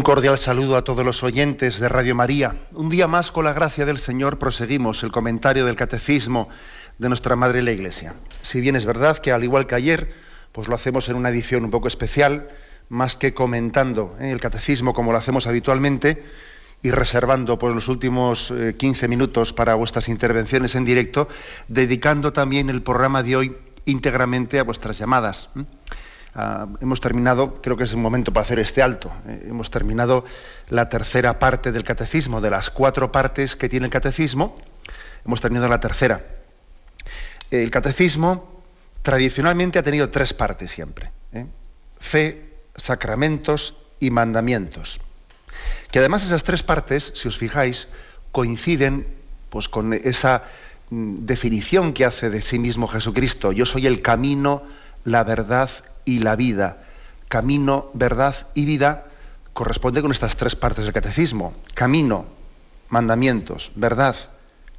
Un cordial saludo a todos los oyentes de Radio María. Un día más, con la gracia del Señor, proseguimos el comentario del Catecismo de nuestra Madre la Iglesia. Si bien es verdad que, al igual que ayer, pues lo hacemos en una edición un poco especial, más que comentando ¿eh? el Catecismo como lo hacemos habitualmente y reservando pues, los últimos 15 eh, minutos para vuestras intervenciones en directo, dedicando también el programa de hoy íntegramente a vuestras llamadas. Ah, hemos terminado, creo que es un momento para hacer este alto, eh, hemos terminado la tercera parte del catecismo, de las cuatro partes que tiene el catecismo, hemos terminado la tercera. El catecismo tradicionalmente ha tenido tres partes siempre, ¿eh? fe, sacramentos y mandamientos. Que además esas tres partes, si os fijáis, coinciden pues, con esa mm, definición que hace de sí mismo Jesucristo, yo soy el camino, la verdad y la vida. Camino, verdad y vida corresponde con estas tres partes del catecismo. Camino, mandamientos, verdad,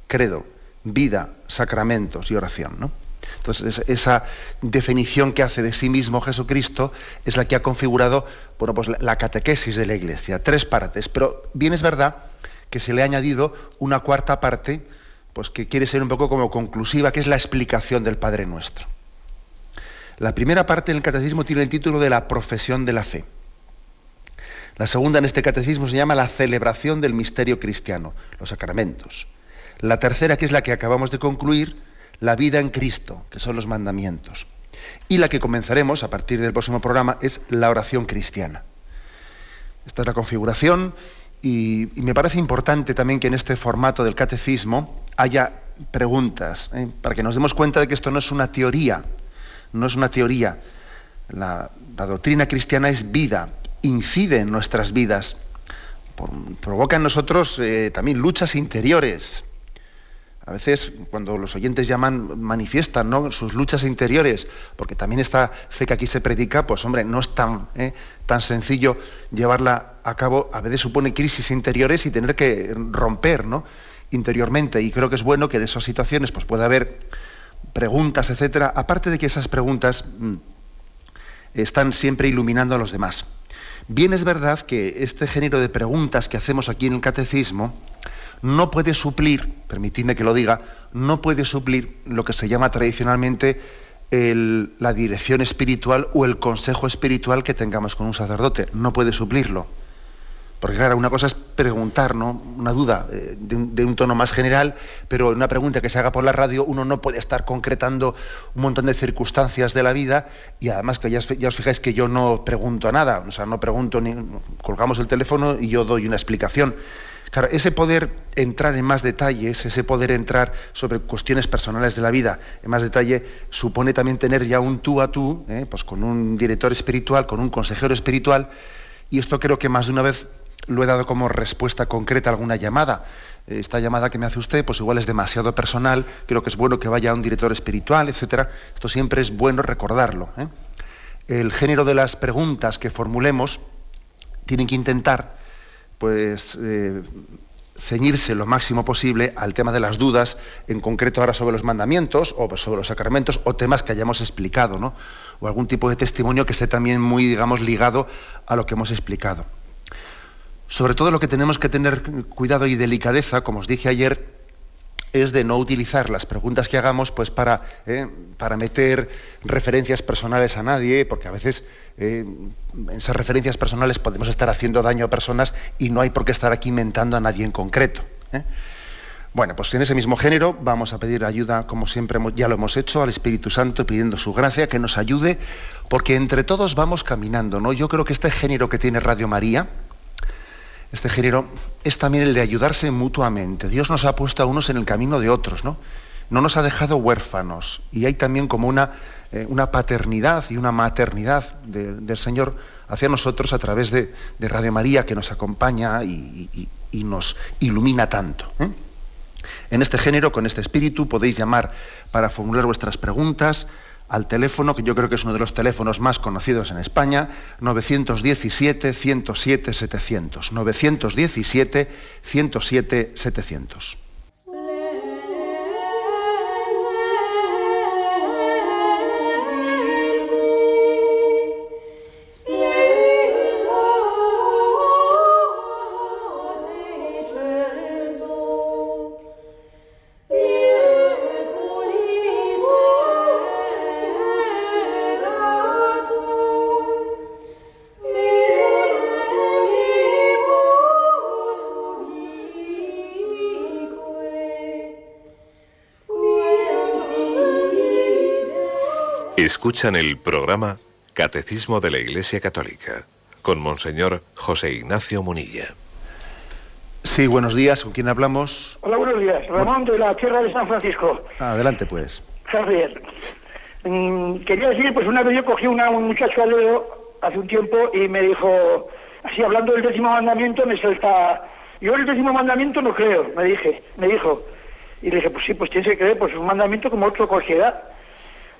credo, vida, sacramentos y oración. ¿no? Entonces, esa definición que hace de sí mismo Jesucristo es la que ha configurado bueno, pues la catequesis de la Iglesia. Tres partes. Pero bien es verdad que se le ha añadido una cuarta parte pues que quiere ser un poco como conclusiva, que es la explicación del Padre Nuestro. La primera parte del catecismo tiene el título de la profesión de la fe. La segunda en este catecismo se llama la celebración del misterio cristiano, los sacramentos. La tercera, que es la que acabamos de concluir, la vida en Cristo, que son los mandamientos. Y la que comenzaremos a partir del próximo programa es la oración cristiana. Esta es la configuración y, me parece importante también que en este formato del catecismo haya preguntas, ¿eh? para que nos demos cuenta de que esto no es una teoría, no es una teoría. La, doctrina cristiana es vida, incide en nuestras vidas, provoca en nosotros eh, también luchas interiores. A veces cuando los oyentes llaman, manifiestan sus luchas interiores, porque también esta fe que aquí se predica, pues hombre, no es tan, eh, tan sencillo llevarla a cabo, a veces supone crisis interiores y tener que romper ¿no? interiormente. Y creo que es bueno que en esas situaciones pues, pueda haber preguntas, etcétera, aparte de que esas preguntas mm, están siempre iluminando a los demás. Bien es verdad que este género de preguntas que hacemos aquí en el catecismo no puede suplir, permitidme que lo diga, no puede suplir lo que se llama tradicionalmente la dirección espiritual o el consejo espiritual que tengamos con un sacerdote. No puede suplirlo. Porque claro, una cosa es preguntar, ¿no? Una duda eh, de, un, tono más general, pero una pregunta que se haga por la radio, uno no puede estar concretando un montón de circunstancias de la vida y además que ya, os fijáis que yo no pregunto nada, o sea, no pregunto ni colgamos el teléfono y yo doy una explicación. Claro, ese poder entrar en más detalles, ese poder entrar sobre cuestiones personales de la vida en más detalle, supone también tener ya un tú a tú, ¿eh? pues con un director espiritual, con un consejero espiritual, y esto creo que más de una vez lo he dado como respuesta concreta a alguna llamada. Esta llamada que me hace usted, pues igual es demasiado personal, creo que es bueno que vaya a un director espiritual, etcétera. Esto siempre es bueno recordarlo. ¿eh? El género de las preguntas que formulemos tienen que intentar, pues, eh, ceñirse lo máximo posible al tema de las dudas, en concreto ahora sobre los mandamientos o sobre los sacramentos o temas que hayamos explicado, ¿no? O algún tipo de testimonio que esté también muy, digamos, ligado a lo que hemos explicado. Sobre todo lo que tenemos que tener cuidado y delicadeza, como os dije ayer, es de no utilizar las preguntas que hagamos pues para, eh, para meter referencias personales a nadie, porque a veces eh, esas referencias personales podemos estar haciendo daño a personas y no hay por qué estar aquí inventando a nadie en concreto. ¿eh? Bueno, pues en ese mismo género vamos a pedir ayuda, como siempre ya lo hemos hecho, al Espíritu Santo pidiendo su gracia, que nos ayude, porque entre todos vamos caminando, ¿no? Yo creo que este género que tiene Radio María, este género es también el de ayudarse mutuamente. Dios nos ha puesto a unos en el camino de otros, ¿no? no nos ha dejado huérfanos. Y hay también como una, eh, una paternidad y una maternidad del Señor hacia nosotros a través de, Radio María que nos acompaña y, nos ilumina tanto. ¿eh? En este género, con este espíritu, podéis llamar para formular vuestras preguntas al teléfono, que yo creo que es uno de los teléfonos más conocidos en España, 917-107-700. 917-107-700. Escuchan el programa Catecismo de la Iglesia Católica con Monseñor José Ignacio Munilla. Sí, buenos días. ¿Con quién hablamos? Hola, buenos días. Ramón de la Tierra de San Francisco. Adelante, pues. Javier. Mm, quería decir, pues una vez yo cogí una, un muchacho al dedo hace un tiempo y me dijo, así hablando del décimo mandamiento, me suelta, yo el décimo mandamiento no creo, me dije, me dijo. Y le dije, pues sí, pues tienes que creer, pues un mandamiento como otro cualquiera.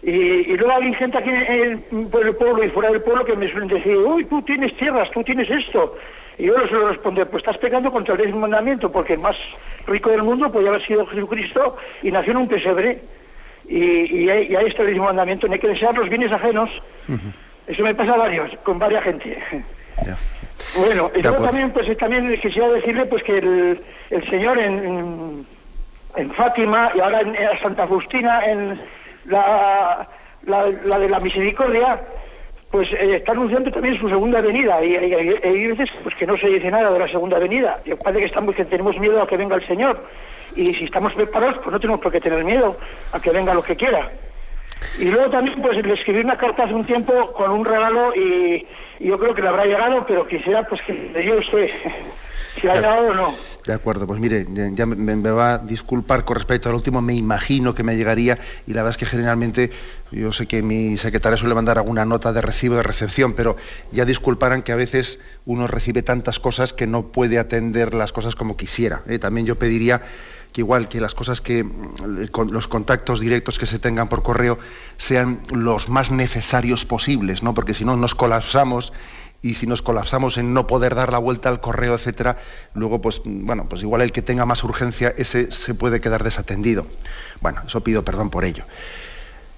Y, luego hay gente aquí en, por el pueblo y fuera del pueblo que me suelen decir, uy, tú tienes tierras, tú tienes esto. Y yo les suelo responder, pues estás pegando contra el mandamiento, porque el más rico del mundo podía haber sido Jesucristo y nació en un pesebre. Y, y, ahí, está el mandamiento, no hay que desear los bienes ajenos. Eso me pasa a varios, con varias gente. Bueno, y luego también, pues también quisiera decirle pues que el, el Señor en, en, Fátima y ahora en Santa Agustina en la, la, de la misericordia, pues eh, está anunciando también su segunda venida y hay, veces pues que no se dice nada de la segunda venida. Y parece que estamos que tenemos miedo a que venga el Señor y si estamos preparados pues no tenemos por qué tener miedo a que venga lo que quiera. Y luego también pues le escribí una carta hace un tiempo con un regalo y, yo creo que le habrá llegado, pero quisiera pues que le diga usted si ha llegado o no. De acuerdo, pues mire, ya me, va a disculpar con respecto al último, me imagino que me llegaría y la verdad es que generalmente yo sé que mi secretaria suele mandar alguna nota de recibo de recepción, pero ya disculparán que a veces uno recibe tantas cosas que no puede atender las cosas como quisiera. ¿eh? También yo pediría que igual que las cosas que los contactos directos que se tengan por correo sean los más necesarios posibles, ¿no? Porque si no nos colapsamos y si nos colapsamos en no poder dar la vuelta al correo, etcétera, luego pues bueno, pues igual el que tenga más urgencia ese se puede quedar desatendido. Bueno, eso pido perdón por ello.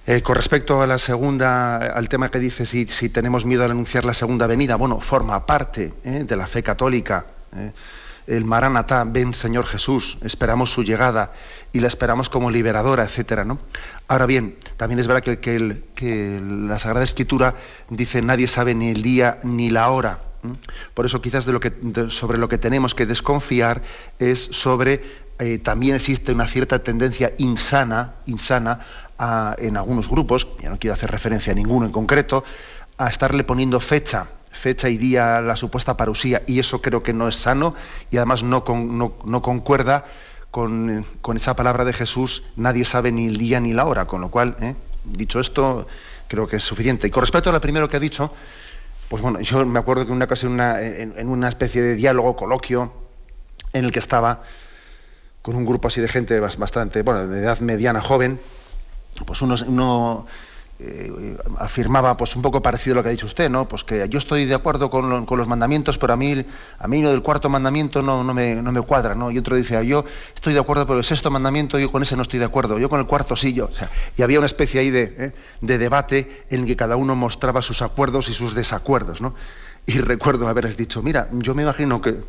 Eh, con respecto a la segunda, al tema que dice si, tenemos miedo al anunciar la segunda venida, bueno, forma parte eh, de la fe católica. Eh el Maranatá, ven Señor Jesús, esperamos su llegada y la esperamos como liberadora, etcétera, ¿no? Ahora bien, también es verdad que, la Sagrada Escritura dice nadie sabe ni el día ni la hora. Por eso quizás de lo que, sobre lo que tenemos que desconfiar es sobre eh, también existe una cierta tendencia insana, insana en algunos grupos, ya no quiero hacer referencia a ninguno en concreto, a estarle poniendo fecha fecha y día la supuesta parusía, y eso creo que no es sano y además no, no, concuerda con, esa palabra de Jesús, nadie sabe ni el día ni la hora, con lo cual, ¿eh? dicho esto, creo que es suficiente. Y con respecto a lo primero que ha dicho, pues bueno, yo me acuerdo que en una ocasión, en, una especie de diálogo, coloquio, en el que estaba con un grupo así de gente bastante, bueno, de edad mediana, joven, pues uno eh, afirmaba pues un poco parecido a lo que ha dicho usted, ¿no? Pues que yo estoy de acuerdo con, los mandamientos, pero a mí, a mí lo del cuarto mandamiento no, no, me, no me cuadra, ¿no? Y otro dice, yo estoy de acuerdo, pero el sexto mandamiento yo con ese no estoy de acuerdo, yo con el cuarto sí, yo. O sea, y había una especie ahí de, ¿eh? de debate en el que cada uno mostraba sus acuerdos y sus desacuerdos, ¿no? Y recuerdo haberles dicho, mira, yo me imagino que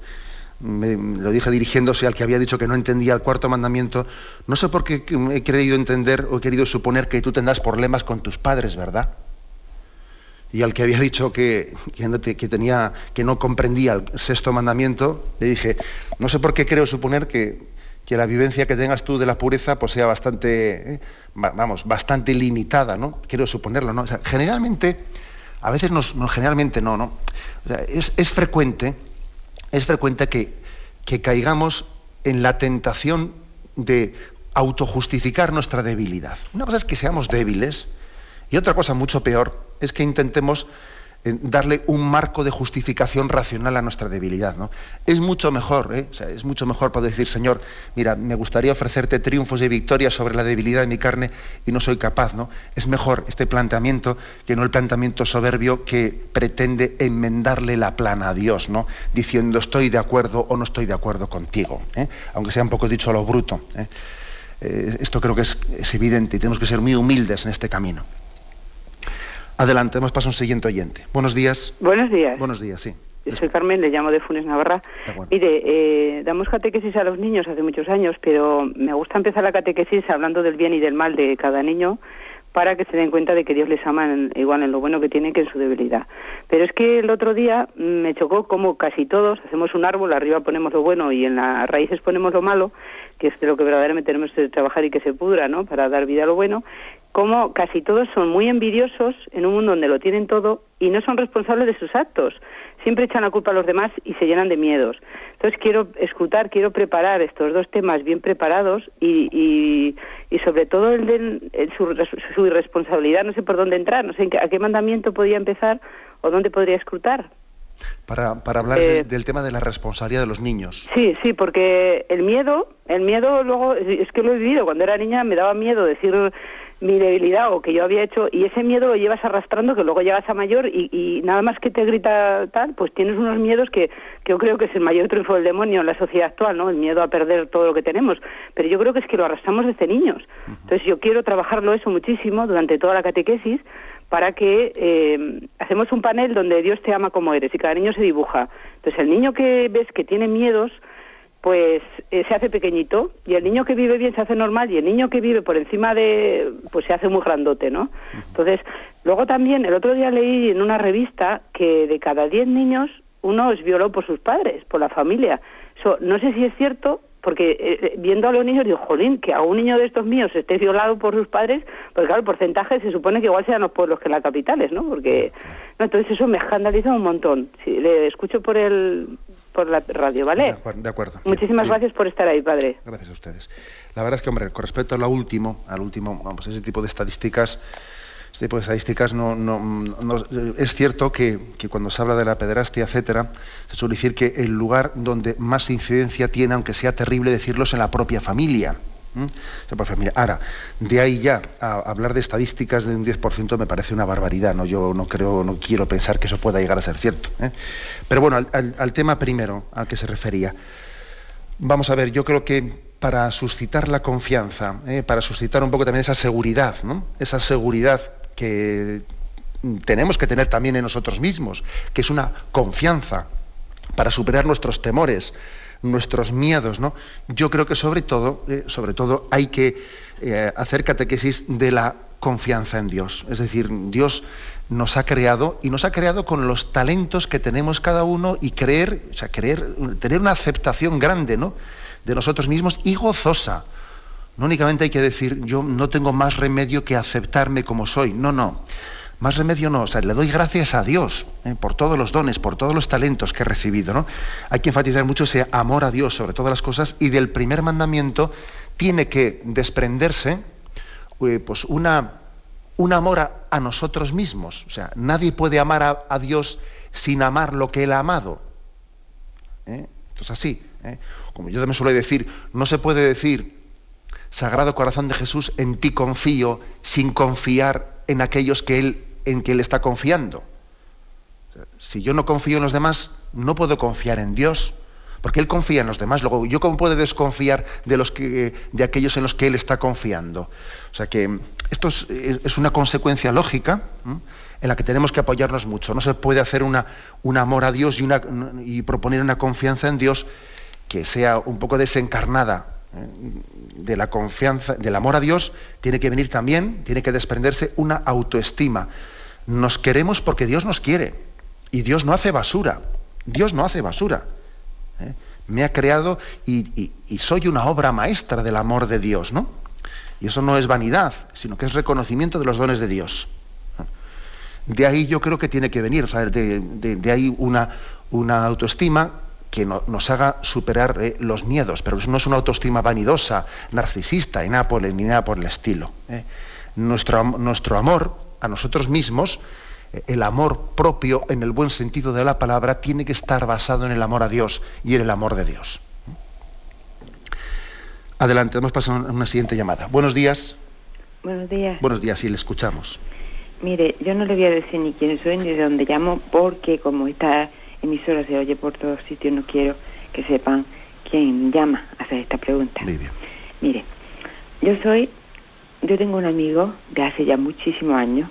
me, lo dije dirigiéndose al que había dicho que no entendía el cuarto mandamiento, no sé por qué he querido entender o he querido suponer que tú tendrás problemas con tus padres, ¿verdad? Y al que había dicho que, que, tenía, que no comprendía el sexto mandamiento, le dije, no sé por qué creo suponer que, que la vivencia que tengas tú de la pureza pues sea bastante, eh, vamos, bastante limitada, ¿no? Quiero suponerlo, ¿no? generalmente, a veces no, generalmente no, ¿no? es, es frecuente es frecuente que, caigamos en la tentación de autojustificar nuestra debilidad. Una cosa es que seamos débiles y otra cosa mucho peor es que intentemos darle un marco de justificación racional a nuestra debilidad. ¿no? Es mucho mejor, ¿eh? es mucho mejor poder decir, Señor, mira, me gustaría ofrecerte triunfos y victorias sobre la debilidad de mi carne y no soy capaz. ¿no? Es mejor este planteamiento que no el planteamiento soberbio que pretende enmendarle la plana a Dios, ¿no? diciendo estoy de acuerdo o no estoy de acuerdo contigo, ¿eh? aunque sea un poco dicho a lo bruto. ¿eh? esto creo que es evidente y tenemos que ser muy humildes en este camino. Adelante, hemos pasado un siguiente oyente. Buenos días. Buenos días. Buenos días, sí. soy Carmen, le llamo de Funes Navarra. Mire, eh, damos catequesis a los niños hace muchos años, pero me gusta empezar la catequesis hablando del bien y del mal de cada niño para que se den cuenta de que Dios les ama igual en lo bueno que tienen que en su debilidad. Pero es que el otro día me chocó como casi todos hacemos un árbol, arriba ponemos lo bueno y en las raíces ponemos lo malo, que es de lo que verdaderamente tenemos que trabajar y que se pudra, ¿no? Para dar vida a lo bueno como casi todos son muy envidiosos en un mundo donde lo tienen todo y no son responsables de sus actos. Siempre echan la culpa a los demás y se llenan de miedos. Entonces quiero escuchar, quiero preparar estos dos temas bien preparados y, y, sobre todo el de su, irresponsabilidad. No sé por dónde entrar, no sé a qué mandamiento podría empezar o dónde podría escrutar. Para, para hablar eh, del tema de la responsabilidad de los niños. Sí, sí, porque el miedo, el miedo luego, es que lo he vivido, cuando era niña me daba miedo decir mi debilidad o que yo había hecho y ese miedo lo llevas arrastrando que luego llegas a mayor y, nada más que te grita tal pues tienes unos miedos que, yo creo que es el mayor triunfo del demonio en la sociedad actual no el miedo a perder todo lo que tenemos. Pero yo creo que es que lo arrastramos desde niños. Entonces yo quiero trabajarlo eso muchísimo durante toda la catequesis para que eh, hacemos un panel donde Dios te ama como eres y cada niño se dibuja. Entonces el niño que ves que tiene miedos pues eh, se hace pequeñito y el niño que vive bien se hace normal y el niño que vive por encima de pues se hace muy grandote, ¿no? Entonces, luego también el otro día leí en una revista que de cada 10 niños uno es violó por sus padres, por la familia. no sé si es cierto, porque eh, eh, viendo a los niños digo, jolín, que a un niño de estos míos esté violado por sus padres, porque claro, el porcentaje se supone que igual sean los pueblos que las capitales, ¿no? Porque, no, entonces eso me escandaliza un montón. Si le escucho por el por la radio, ¿vale? De acuerdo. Muchísimas gracias por estar ahí, padre. Gracias a ustedes. La verdad es que, hombre, con respecto a lo último, al último, vamos, ese tipo de estadísticas, ese tipo de estadísticas no, no, es cierto que, que, cuando se habla de la pederastia, etcétera, se suele decir que el lugar donde más incidencia tiene, aunque sea terrible decirlo, es en la propia familia. Ahora, de ahí ya hablar de estadísticas de un 10% me parece una barbaridad, ¿no? Yo no creo, no quiero pensar que eso pueda llegar a ser cierto. ¿eh? Pero bueno, al, tema primero al que se refería. Vamos a ver, yo creo que para suscitar la confianza, ¿eh? para suscitar un poco también esa seguridad, ¿no? Esa seguridad que tenemos que tener también en nosotros mismos, que es una confianza para superar nuestros temores, nuestros miedos, ¿no? Yo creo que sobre todo, eh, sobre todo hay que eh, hacer catequesis de la confianza en Dios. Es decir, Dios nos ha creado y nos ha creado con los talentos que tenemos cada uno y creer, o sea, creer, tener una aceptación grande, ¿no? De nosotros mismos y gozosa. No únicamente hay que decir, yo no tengo más remedio que aceptarme como soy. No, no. Más remedio no, o sea, le doy gracias a Dios eh, por todos los dones, por todos los talentos que he recibido. ¿no? Hay que enfatizar mucho ese amor a Dios sobre todas las cosas y del primer mandamiento tiene que desprenderse eh, pues una, un amor a, nosotros mismos. O sea, nadie puede amar a, Dios sin amar lo que Él ha amado. ¿eh? Entonces así, como yo también suelo decir, no se puede decir, Sagrado Corazón de Jesús, en ti confío, sin confiar en aquellos que Él en que Él está confiando. Si yo no confío en los demás, no puedo confiar en Dios, porque Él confía en los demás. Luego, ¿yo cómo puedo desconfiar de, los que, de aquellos en los que Él está confiando? O sea que esto es, una consecuencia lógica en la que tenemos que apoyarnos mucho. No se puede hacer una, un amor a Dios y, una, y proponer una confianza en Dios que sea un poco desencarnada. De la confianza, del amor a Dios, tiene que venir también, tiene que desprenderse una autoestima nos queremos porque Dios nos quiere. Y Dios no hace basura. Dios no hace basura. ¿eh? Me ha creado y, soy una obra maestra del amor de Dios, ¿no? Y eso no es vanidad, sino que es reconocimiento de los dones de Dios. De ahí yo creo que tiene que venir, de, ahí una, una autoestima que nos haga superar eh, los miedos, pero no es una autoestima vanidosa, narcisista y nada por el, ni nada por el estilo. ¿eh? Nuestro, nuestro amor a nosotros mismos, eh, el amor propio en el buen sentido de la palabra, tiene que estar basado en el amor a Dios y en el amor de Dios. Adelante, hemos pasado a una siguiente llamada. Buenos días. Buenos días. Buenos días, sí, le escuchamos. Mire, yo no le voy a decir ni quién soy ni de dónde llamo, porque como esta emisora se oye por todos sitios, no quiero que sepan quién llama a hacer esta pregunta. Mire, yo soy, yo tengo un amigo de hace ya muchísimos años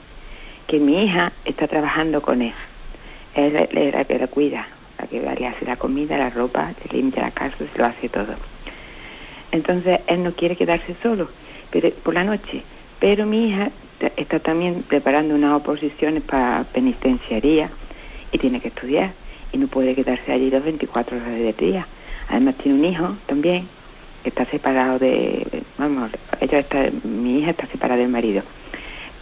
que mi hija está trabajando con él. Él es la que la cuida, la que le hace la comida, la ropa, se limpia la casa, se lo hace todo. Entonces él no quiere quedarse solo pero, por la noche, pero mi hija está también preparando unas oposiciones para penitenciaría y tiene que estudiar y no puede quedarse allí los 24 horas del día. Además tiene un hijo también que está separado de, vamos, ella está, mi hija está separada del marido,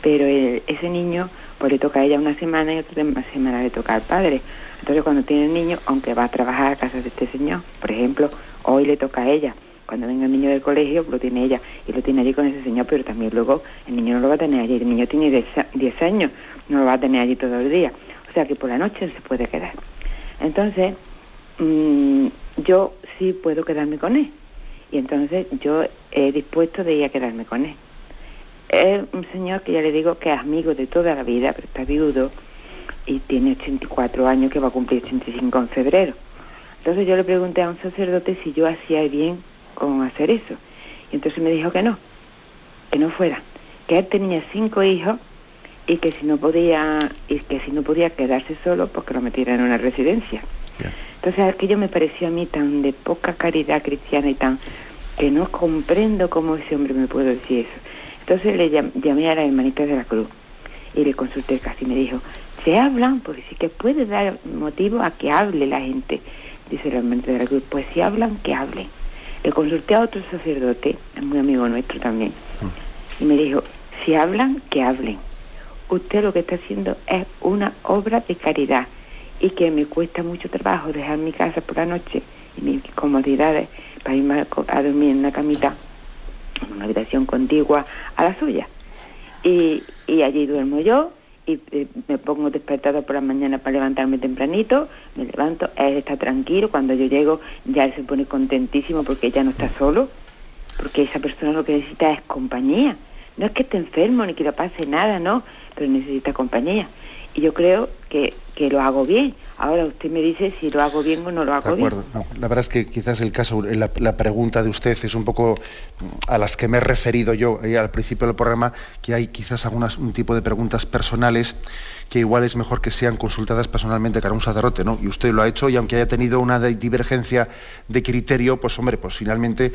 pero ese niño pues le toca a ella una semana y otra semana le toca al padre. Entonces cuando tiene el niño, aunque va a trabajar a casa de este señor, por ejemplo, hoy le toca a ella. Cuando venga el niño del colegio, lo tiene ella y lo tiene allí con ese señor, pero también luego el niño no lo va a tener allí. El niño tiene 10 años, no lo va a tener allí todo el día. O sea que por la noche se puede quedar. Entonces, mm, yo sí puedo quedarme con él. Y entonces yo he dispuesto de ir a quedarme con él. Es un señor que ya le digo que es amigo de toda la vida, pero está viudo y tiene 84 años que va a cumplir 85 en febrero. Entonces yo le pregunté a un sacerdote si yo hacía bien con hacer eso. Y entonces me dijo que no, que no fuera, que él tenía cinco hijos y que si no podía y que si no podía quedarse solo, pues que lo metiera en una residencia. Entonces aquello me pareció a mí tan de poca caridad cristiana y tan que no comprendo cómo ese hombre me puede decir eso. Entonces le llamé a la hermanita de la cruz y le consulté casi me dijo, se hablan, porque sí que puede dar motivo a que hable la gente. Dice la hermanita de la cruz, pues si hablan, que hablen. Le consulté a otro sacerdote, muy amigo nuestro también, mm. y me dijo, si hablan, que hablen. Usted lo que está haciendo es una obra de caridad y que me cuesta mucho trabajo dejar mi casa por la noche y mis comodidades para irme a, dormir en una camita, en una habitación contigua a la suya. Y, allí duermo yo y eh, me pongo despertado por la mañana para levantarme tempranito, me levanto, él está tranquilo, cuando yo llego ya él se pone contentísimo porque ya no está solo, porque esa persona lo que necesita es compañía. No es que esté enfermo ni que le pase nada, no, pero necesita compañía. Y yo creo que que lo hago bien. Ahora usted me dice si lo hago bien o no lo hago bien. la verdad es que quizás el caso, la, pregunta de usted es un poco a las que me he referido yo eh, al principio del programa, que hay quizás algunas, un tipo de preguntas personales que igual es mejor que sean consultadas personalmente cara a un sacerdote, ¿no? Y usted lo ha hecho y aunque haya tenido una divergencia de criterio, pues hombre, pues finalmente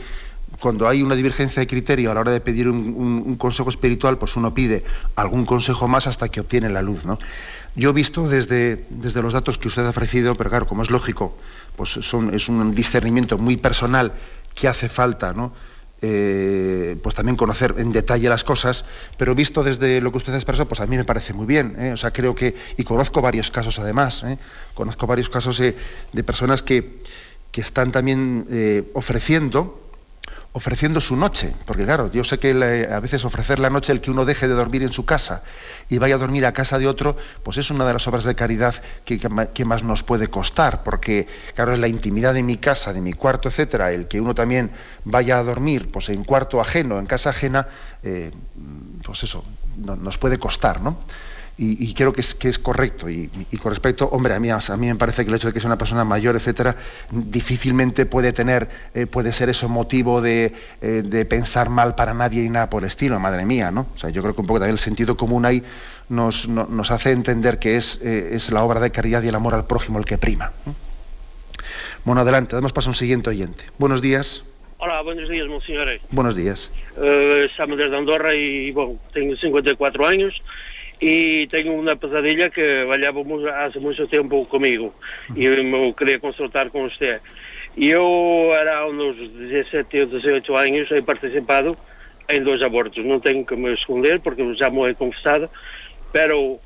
cuando hay una divergencia de criterio a la hora de pedir un, consejo espiritual, pues uno pide algún consejo más hasta que obtiene la luz, ¿no? Yo he visto desde, desde los datos que usted ha ofrecido, pero claro, como es lógico, pues son, es un discernimiento muy personal que hace falta, ¿no? Eh, pues también conocer en detalle las cosas, pero visto desde lo que usted ha expresado, pues a mí me parece muy bien. ¿eh? O sea, creo que, y conozco varios casos además, ¿eh? conozco varios casos de personas que, que están también ofreciendo ofreciendo su noche, porque claro, yo sé que a veces ofrecer la noche el que uno deje de dormir en su casa y vaya a dormir a casa de otro, pues es una de las obras de caridad que, más nos puede costar, porque claro, es la intimidad de mi casa, de mi cuarto, etcétera, el que uno también vaya a dormir pues en cuarto ajeno, en casa ajena, eh, pues eso, nos puede costar, ¿no? Y, creo que es, que es correcto. Y, con respecto, hombre, a mí, a mí me parece que el hecho de que sea una persona mayor, etcétera, difícilmente puede tener, eh, puede ser eso motivo de, eh, de, pensar mal para nadie y nada por el estilo, madre mía, ¿no? O sea, yo creo que un poco también el sentido común ahí nos, nos hace entender que es, eh, es la obra de caridad y el amor al prójimo el que prima. Bueno, adelante, damos paso a un siguiente oyente. Buenos días. Hola, buenos días, monseñor. Buenos días. estamos desde Andorra y, bueno, tengo 54 años y tengo una pesadilla que vayaba hace mucho tiempo conmigo y me quería consultar con usted. Yo era unos 17 o 18 años he participado en dos abortos. No tengo que me esconder porque ya me he confesado, pero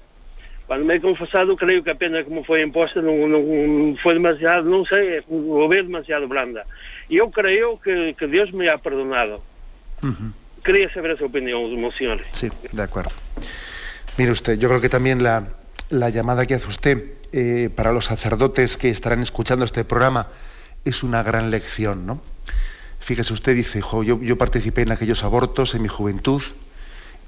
Quando me he confessado, creio que a pena como foi imposta não, não foi demasiado, não sei, houve demasiado blanda. E eu creio que, que Deus me ha perdonado. Uh Quería saber esa opinión, señor. Sí, de acuerdo. Mire usted, yo creo que también la, la llamada que hace usted eh, para los sacerdotes que estarán escuchando este programa es una gran lección, ¿no? Fíjese, usted dice, yo, yo participé en aquellos abortos en mi juventud,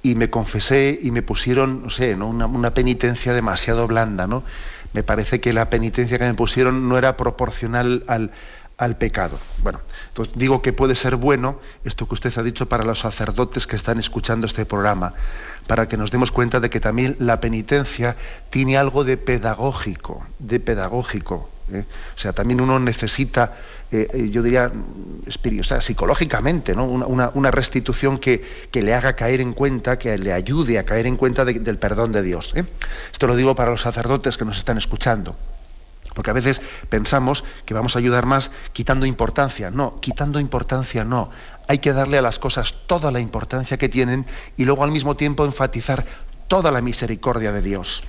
y me confesé y me pusieron, no sé, Una, penitencia demasiado blanda, ¿no? Me parece que la penitencia que me pusieron no era proporcional al, al pecado. Bueno, entonces digo que puede ser bueno esto que usted ha dicho para los sacerdotes que están escuchando este programa, para que nos demos cuenta de que también la penitencia tiene algo de pedagógico, de pedagógico. ¿eh? O sea, también uno necesita eh, eh, yo diría, psicológicamente, ¿no? una, restitución que, le haga caer en cuenta, que le ayude a caer en cuenta del perdón de Dios. Esto lo digo para los sacerdotes que nos están escuchando. Porque a veces pensamos que vamos a ayudar más quitando importancia. No, quitando importancia no. Hay que darle a las cosas toda la importancia que tienen y luego al mismo tiempo enfatizar toda la misericordia de Dios.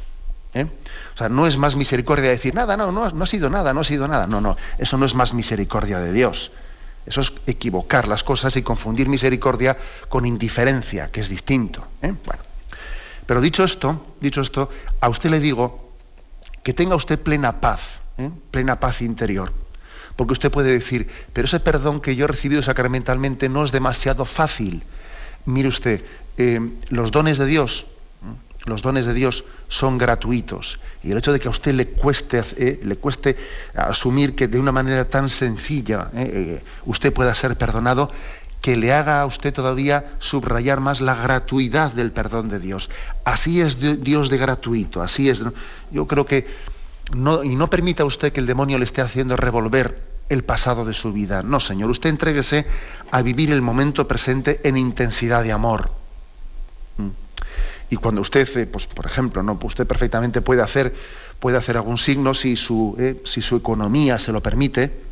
¿eh? O sea, no es más misericordia decir, nada, no, no, no ha sido nada, no ha sido nada. No, no, eso no es más misericordia de Dios. Eso es equivocar las cosas y confundir misericordia con indiferencia, que es distinto. ¿eh? Bueno, pero dicho esto, dicho esto, a usted le digo que tenga usted plena paz, ¿eh? plena paz interior. Porque usted puede decir, pero ese perdón que yo he recibido sacramentalmente no es demasiado fácil. Mire usted, los dones de Dios los dones de Dios son gratuitos. Y el hecho de que a usted le cueste, eh, le cueste asumir que de una manera tan sencilla eh, eh, usted pueda ser perdonado, que le haga a usted todavía subrayar más la gratuidad del perdón de Dios. Así es Dios de gratuito, así es. Yo creo que y no permita usted que el demonio le esté haciendo revolver el pasado de su vida. No, Señor, usted entréguese a vivir el momento presente en intensidad de amor. Mm. Y cuando usted, eh, pues, por ejemplo, ¿no? usted perfectamente puede hacer, puede hacer algún signo si su, eh, si su economía se lo permite,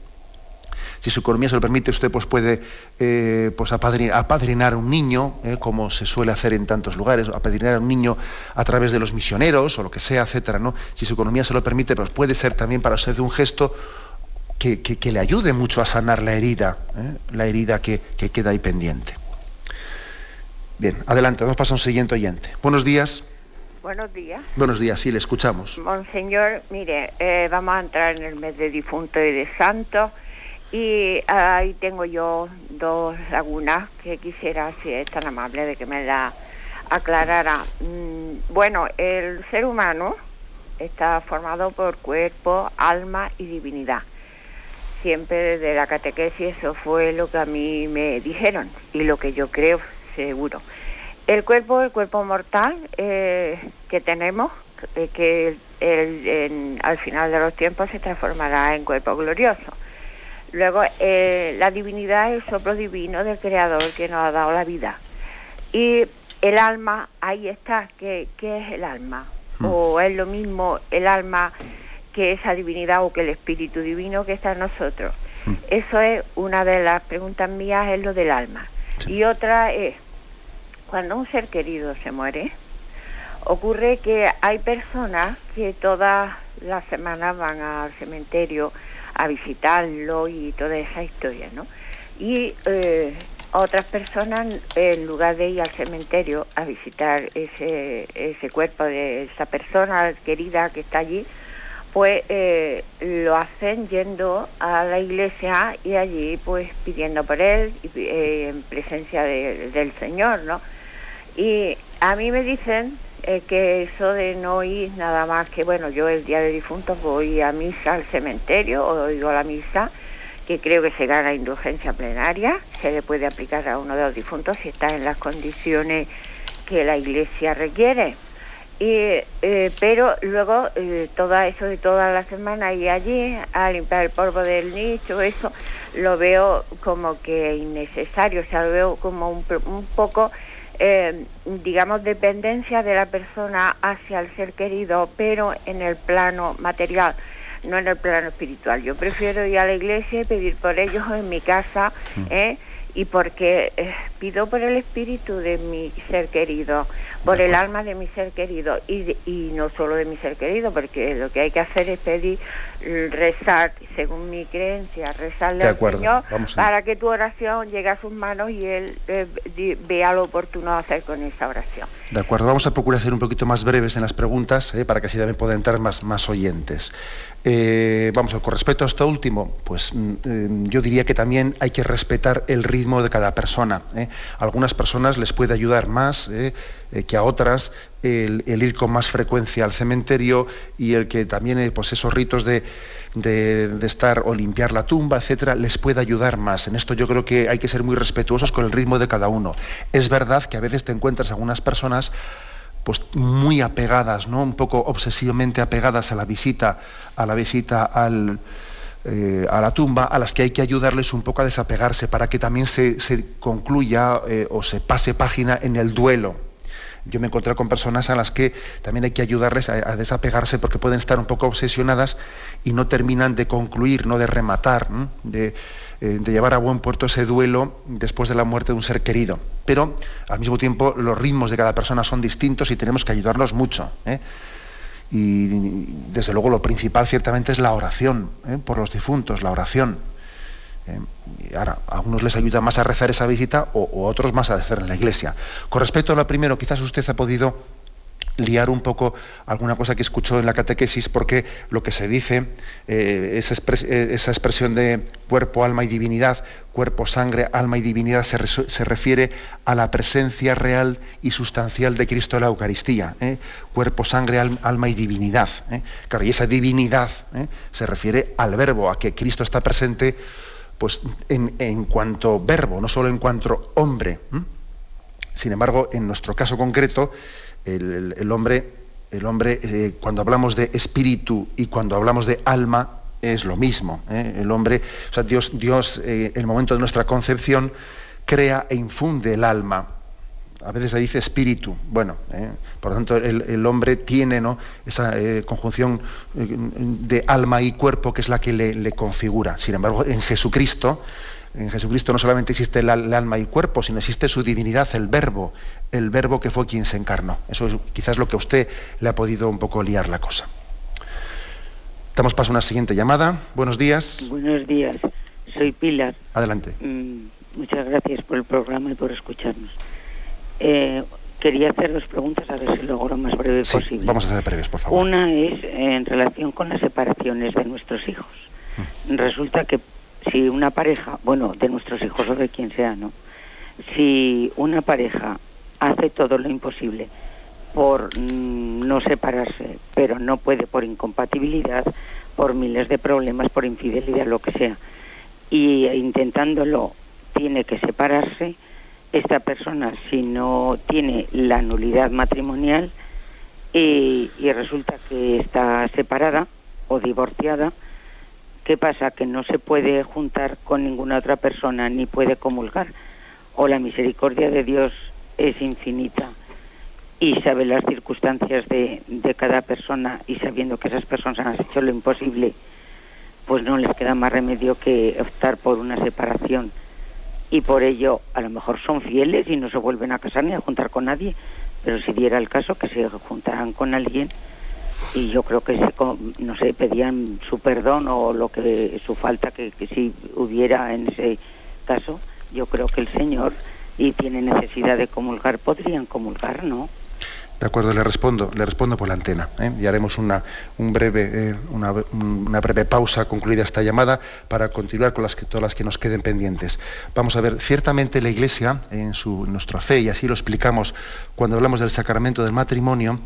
si su economía se lo permite, usted pues puede eh, pues apadrinar a un niño, como se suele hacer en tantos lugares, apadrinar a un niño a través de los misioneros o lo que sea, etcétera, ¿no? Si su economía se lo permite, pues puede ser también para usted un gesto que, que, le ayude mucho a sanar la herida, la herida que, que queda ahí pendiente. Bien, adelante, vamos a pasar a un siguiente oyente. Buenos días. Buenos días. Buenos días, sí, le escuchamos. Monseñor, mire, eh, vamos a entrar en el mes de difunto y de santo y ahí tengo yo dos lagunas que quisiera, si es tan amable, de que me la aclarara. Mm, bueno, el ser humano está formado por cuerpo, alma y divinidad. Siempre desde la catequesis eso fue lo que a mí me dijeron y lo que yo creo seguro. El cuerpo, el cuerpo mortal eh, que tenemos, eh, que al final de los tiempos se transformará en cuerpo glorioso. Luego, eh, la divinidad es el soplo divino del Creador que nos ha dado la vida. Y el alma, ahí está. ¿Qué, es el alma? Hmm. ¿O es lo mismo el alma que esa divinidad o que el espíritu divino que está en nosotros? Hmm. Eso es una de las preguntas mías, es lo del alma. Y otra es, cuando un ser querido se muere, ocurre que hay personas que todas las semanas van al cementerio a visitarlo y toda esa historia, ¿no? Y eh, otras personas, en lugar de ir al cementerio a visitar ese, ese cuerpo de esa persona querida que está allí, pues eh, lo hacen yendo a la iglesia y allí pues pidiendo por él eh, en presencia del Señor, ¿no? Y a mí me dicen eh, que eso de no ir nada más que, bueno, yo el día de difuntos voy a misa al cementerio o digo a la misa, que creo que se gana indulgencia plenaria, se le puede aplicar a uno de los difuntos si está en las condiciones que la iglesia requiere. Y, eh, pero luego eh, todo eso de toda la semana y allí a limpiar el polvo del nicho, eso lo veo como que innecesario, o sea, lo veo como un, un poco eh, digamos, dependencia de la persona hacia el ser querido, pero en el plano material, no en el plano espiritual. Yo prefiero ir a la iglesia y pedir por ellos en mi casa, mm. ¿Eh? y porque eh, pido por el espíritu de mi ser querido, por el alma de mi ser querido y, y no solo de mi ser querido, porque lo que hay que hacer es pedir, rezar, según mi creencia, rezarle al Señor para que tu oración llegue a sus manos y Él eh, vea lo oportuno hacer con esa oración. De acuerdo, vamos a procurar ser un poquito más breves en las preguntas para que así también puedan entrar más, más oyentes. Eh, vamos, con respecto a esto último, pues mm, eh, yo diría que también hay que respetar el ritmo de cada persona. ¿eh? A algunas personas les puede ayudar más que a otras el, ir con más frecuencia al cementerio y el que también pues esos ritos de, de, estar o limpiar la tumba, etcétera, les puede ayudar más. En esto yo creo que hay que ser muy respetuosos con el ritmo de cada uno. Es verdad que a veces te encuentras algunas personas pues muy apegadas, ¿no? Un poco obsesivamente apegadas a la visita, a la visita al, eh, a la tumba, a las que hay que ayudarles un poco a desapegarse para que también se, concluya eh, o se pase página en el duelo. Yo me encontré con personas a las que también hay que ayudarles a, desapegarse porque pueden estar un poco obsesionadas y no terminan de concluir, no de rematar, de eh, de llevar a buen puerto ese duelo después de la muerte de un ser querido. Pero al mismo tiempo los ritmos de cada persona son distintos y tenemos que ayudarlos mucho. ¿eh? Y desde luego lo principal ciertamente es la oración ¿eh? por los difuntos, la oración. ahora, a unos les ayuda más a rezar esa visita o, a otros más a hacer en la iglesia. Con respecto a lo primero, quizás usted ha podido liar un poco alguna cosa que escuchó en la catequesis, porque lo que se dice, eh, eh, esa, expresión de cuerpo, alma y divinidad, cuerpo, sangre, alma y divinidad, se, refiere a la presencia real y sustancial de Cristo en la Eucaristía. ¿eh? Cuerpo, sangre, alma y divinidad. Claro, y esa divinidad se refiere al verbo, a que Cristo está presente pues, en, cuanto verbo, no solo en cuanto hombre. Sin embargo, en nuestro caso concreto, el, hombre, el hombre eh, cuando hablamos de espíritu y cuando hablamos de alma, es lo mismo. ¿eh? El hombre, Dios, Dios eh, en el momento de nuestra concepción, crea e infunde el alma. A veces se dice espíritu. Bueno, por lo tanto, el, hombre tiene ¿no? esa conjunción de alma y cuerpo que es la que le configura. Sin embargo, en Jesucristo, en Jesucristo no solamente existe el, alma y el cuerpo, sino existe su divinidad, el verbo, el verbo que fue quien se encarnó. Eso es quizás lo que a usted le ha podido un poco liar la cosa. Damos paso a una siguiente llamada. Buenos días. Buenos días. Soy Pilar. Adelante. Mm, muchas gracias por el programa y por escucharnos. Eh, quería hacer dos preguntas a ver si lo hago más breve posible. Vamos a ser breves, por favor. Una es en relación con las separaciones de nuestros hijos. Mm. Resulta que si una pareja, bueno, de nuestros hijos o de quien sea, ¿no? Si una pareja hace todo lo imposible por mm, no separarse, pero no puede por incompatibilidad, por miles de problemas, por infidelidad, lo que sea, y intentándolo tiene que separarse, esta persona si no tiene la nulidad matrimonial y resulta que está separada o divorciada, ¿Qué pasa? Que no se puede juntar con ninguna otra persona ni puede comulgar. O la misericordia de Dios es infinita y sabe las circunstancias de, cada persona y sabiendo que esas personas han hecho lo imposible, pues no les queda más remedio que optar por una separación. Y por ello, a lo mejor son fieles y no se vuelven a casar ni a juntar con nadie, pero si diera el caso que se juntaran con alguien, y yo creo que se, no sé pedían su perdón o lo que su falta que, si hubiera en ese caso yo creo que el señor y tiene necesidad de comulgar podrían comulgar no de acuerdo, le respondo, le respondo por la antena. ¿eh? Y haremos una, un breve, eh, una, breve pausa concluida esta llamada para continuar con las que, todas las que nos queden pendientes. Vamos a ver, ciertamente la Iglesia, en, su, nuestra fe, y así lo explicamos cuando hablamos del sacramento del matrimonio,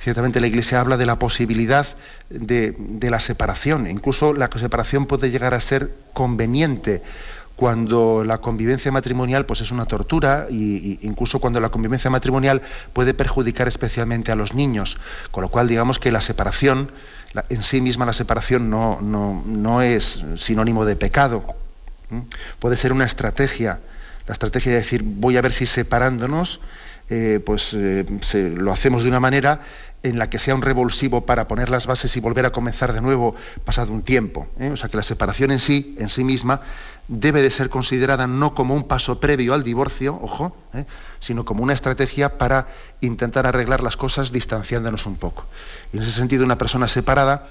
ciertamente la Iglesia habla de la posibilidad de la separación. Incluso la separación puede llegar a ser conveniente cuando la convivencia matrimonial pues es una tortura e incluso cuando la convivencia matrimonial puede perjudicar especialmente a los niños, con lo cual digamos que la separación, en sí misma la separación no, no, es sinónimo de pecado, puede ser una estrategia, la estrategia de decir voy a ver si separándonos eh, pues eh, lo hacemos de una manera en la que sea un revulsivo para poner las bases y volver a comenzar de nuevo pasado un tiempo. ¿eh? O sea que la separación en sí, en sí misma, debe de ser considerada no como un paso previo al divorcio, ojo, ¿eh? sino como una estrategia para intentar arreglar las cosas distanciándonos un poco. Y en ese sentido, una persona separada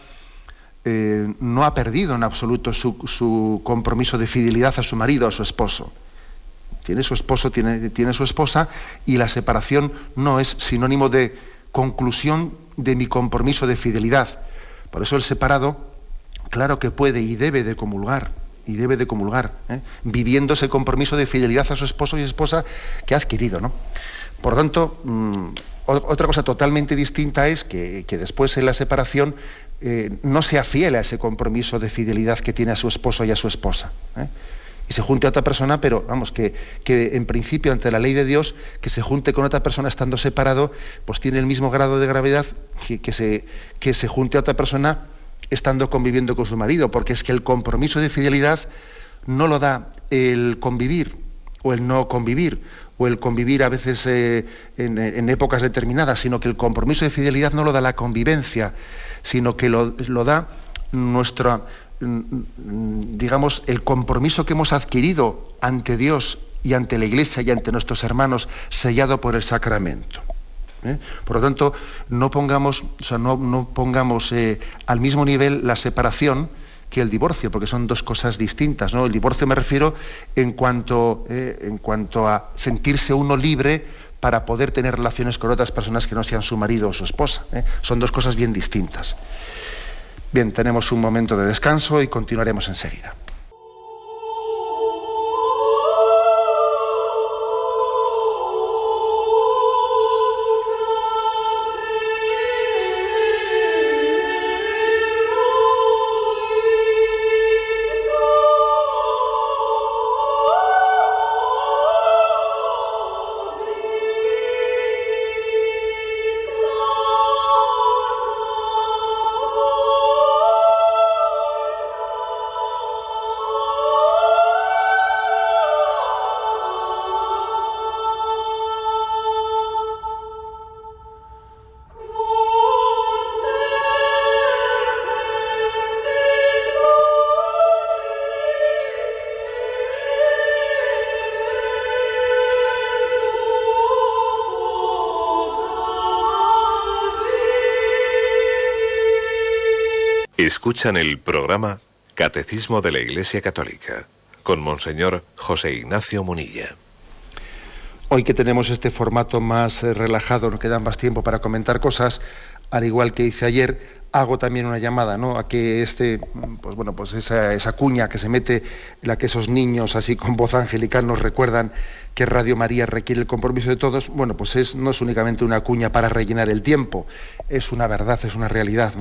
eh, no ha perdido en absoluto su, compromiso de fidelidad a su marido, a su esposo. Tiene su esposo, tiene, tiene su esposa, y la separación no es sinónimo de conclusión de mi compromiso de fidelidad. Por eso el separado, claro que puede y debe de comulgar, y debe de comulgar, ¿eh? viviendo ese compromiso de fidelidad a su esposo y esposa que ha adquirido. ¿no? Por tanto, mm, otra cosa totalmente distinta es que, después en la separación eh, no sea fiel a ese compromiso de fidelidad que tiene a su esposo y a su esposa. ¿eh? Y se junte a otra persona, pero vamos, que, en principio ante la ley de Dios, que se junte con otra persona estando separado, pues tiene el mismo grado de gravedad que, se, que se junte a otra persona estando conviviendo con su marido, porque es que el compromiso de fidelidad no lo da el convivir o el no convivir, o el convivir a veces eh, en, épocas determinadas, sino que el compromiso de fidelidad no lo da la convivencia, sino que lo, da nuestro, mm, digamos, el compromiso que hemos adquirido ante Dios y ante la Iglesia y ante nuestros hermanos, sellado por el sacramento. ¿Eh? Por lo tanto, no pongamos, no, pongamos eh, al mismo nivel la separación que el divorcio, porque son dos cosas distintas. ¿no? El divorcio me refiero en cuanto, eh, en cuanto a sentirse uno libre para poder tener relaciones con otras personas que no sean su marido o su esposa. Son dos cosas bien distintas. Bien, tenemos un momento de descanso y continuaremos enseguida. Escuchan el programa Catecismo de la Iglesia Católica con Monseñor José Ignacio Munilla. Hoy que tenemos este formato más eh, relajado, nos queda más tiempo para comentar cosas, al igual que hice ayer, hago también una llamada ¿no? a que este, pues bueno, pues esa, esa cuña que se mete en la que esos niños así con voz angelical nos recuerdan que Radio María requiere el compromiso de todos, bueno, pues es, no es únicamente una cuña para rellenar el tiempo, es una verdad, es una realidad.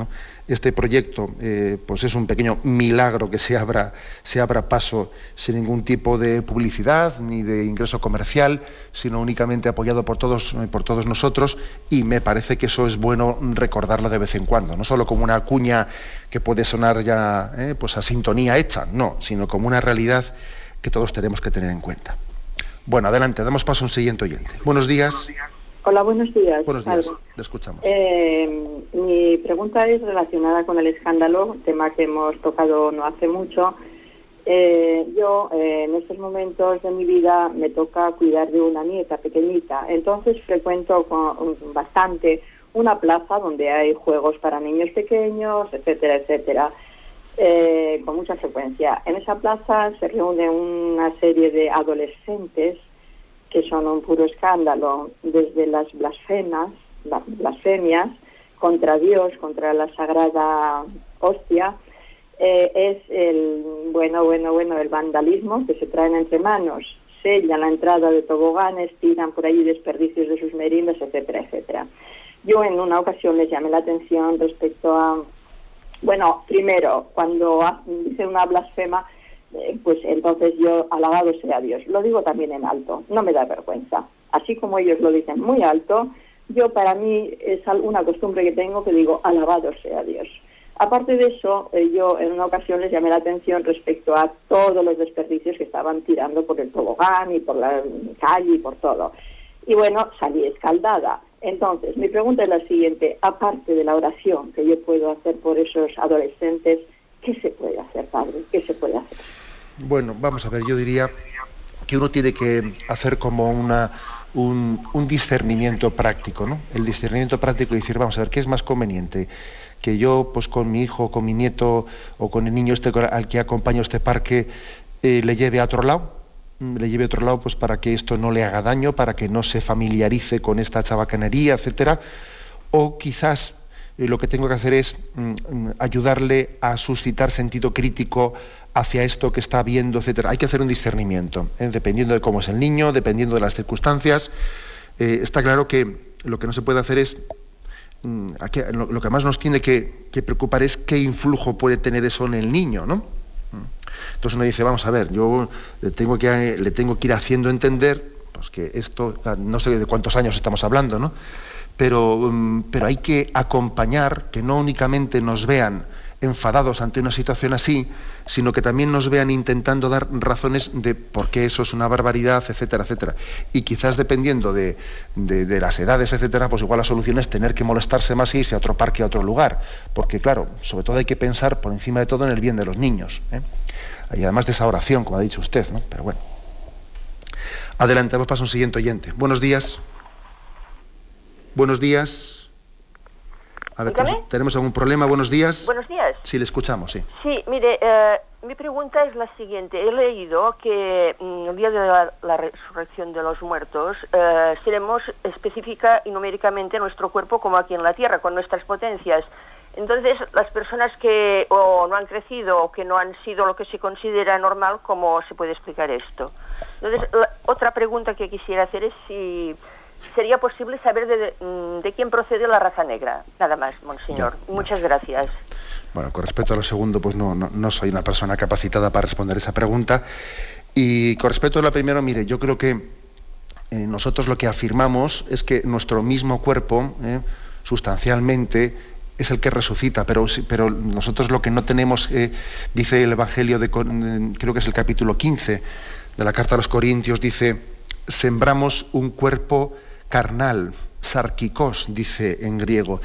Este proyecto eh, pues es un pequeño milagro que se abra, se abra paso sin ningún tipo de publicidad ni de ingreso comercial, sino únicamente apoyado por todos, eh, por todos nosotros, y me parece que eso es bueno recordarlo de vez en cuando, no solo como una cuña que puede sonar ya eh, pues a sintonía hecha, no, sino como una realidad que todos tenemos que tener en cuenta. Bueno, adelante, damos paso a un siguiente oyente. Buenos días. Hola, buenos días. Buenos días, le escuchamos. Eh, mi pregunta es relacionada con el escándalo, tema que hemos tocado no hace mucho. Eh, yo eh, en estos momentos de mi vida me toca cuidar de una nieta pequeñita, entonces frecuento bastante una plaza donde hay juegos para niños pequeños, etcétera, etcétera. Eh, con mucha frecuencia. En esa plaza se reúne una serie de adolescentes que son un puro escándalo, desde las blasfemas, las blasfemias contra Dios, contra la sagrada hostia, eh, es el, bueno, bueno, bueno, el vandalismo que se traen entre manos, sellan la entrada de toboganes, tiran por allí desperdicios de sus meriendas, etcétera, etcétera. Yo en una ocasión les llamé la atención respecto a bueno, primero, cuando dice una blasfema, eh, pues entonces yo, alabado sea Dios. Lo digo también en alto, no me da vergüenza. Así como ellos lo dicen muy alto, yo para mí es una costumbre que tengo que digo, alabado sea Dios. Aparte de eso, eh, yo en una ocasión les llamé la atención respecto a todos los desperdicios que estaban tirando por el tobogán y por la calle y por todo. Y bueno, salí escaldada. Entonces, mi pregunta es la siguiente. Aparte de la oración que yo puedo hacer por esos adolescentes, ¿qué se puede hacer, padre? ¿Qué se puede hacer? Bueno, vamos a ver, yo diría que uno tiene que hacer como una, un, discernimiento práctico, ¿no? El discernimiento práctico y decir, vamos a ver, ¿qué es más conveniente? Que yo, pues con mi hijo, con mi nieto o con el niño este al que acompaño este parque, eh, le lleve a otro lado, le lleve a otro lado, pues para que esto no le haga daño, para que no se familiarice con esta chabacanería, etcétera, o quizás eh, lo que tengo que hacer es mm, mm, ayudarle a suscitar sentido crítico hacia esto que está viendo, etcétera. Hay que hacer un discernimiento, ¿eh? dependiendo de cómo es el niño, dependiendo de las circunstancias. Eh, está claro que lo que no se puede hacer es mm, lo, que más nos tiene que, preocupar es qué influjo puede tener eso en el niño, ¿no? Entonces uno dice, vamos a ver, yo le tengo que, le tengo que ir haciendo entender pues que esto, no sé de cuántos años estamos hablando, ¿no? Pero, mm, pero hay que acompañar, que no únicamente nos vean enfadados ante una situación así, sino que también nos vean intentando dar razones de por qué eso es una barbaridad, etcétera, etcétera. Y quizás dependiendo de, las edades, etcétera, pues igual la solución es tener que molestarse más y irse a otro parque, a otro lugar. Porque claro, sobre todo hay que pensar por encima de todo en el bien de los niños. ¿eh? Y además de esa oración, como ha dicho usted, ¿no? Pero bueno. Adelante, vamos para un siguiente oyente. Buenos días. Buenos días. A ver, ¿tenemos algún problema? Buenos días. Buenos días. Sí, le escuchamos, sí. Sí, mire, eh, mi pregunta es la siguiente. He leído que mm, el día de la, resurrección de los muertos eh, seremos específica y numéricamente nuestro cuerpo como aquí en la Tierra, con nuestras potencias. Entonces, las personas que o no han crecido o que no han sido lo que se considera normal, ¿cómo se puede explicar esto? Entonces, otra pregunta que quisiera hacer es si sería posible saber mm, de, quién procede la raza negra. Nada más, monseñor. Muchas gracias. Bueno, con respecto a lo segundo, pues no, no, soy una persona capacitada para responder esa pregunta. Y con respecto a lo primero, mire, yo creo que eh, nosotros lo que afirmamos es que nuestro mismo cuerpo, eh, sustancialmente, es el que resucita, pero, pero nosotros lo que no tenemos, eh, dice el Evangelio, de, creo que es el capítulo 15 de la Carta a los Corintios, dice, sembramos un cuerpo carnal, sarquicos, dice en griego,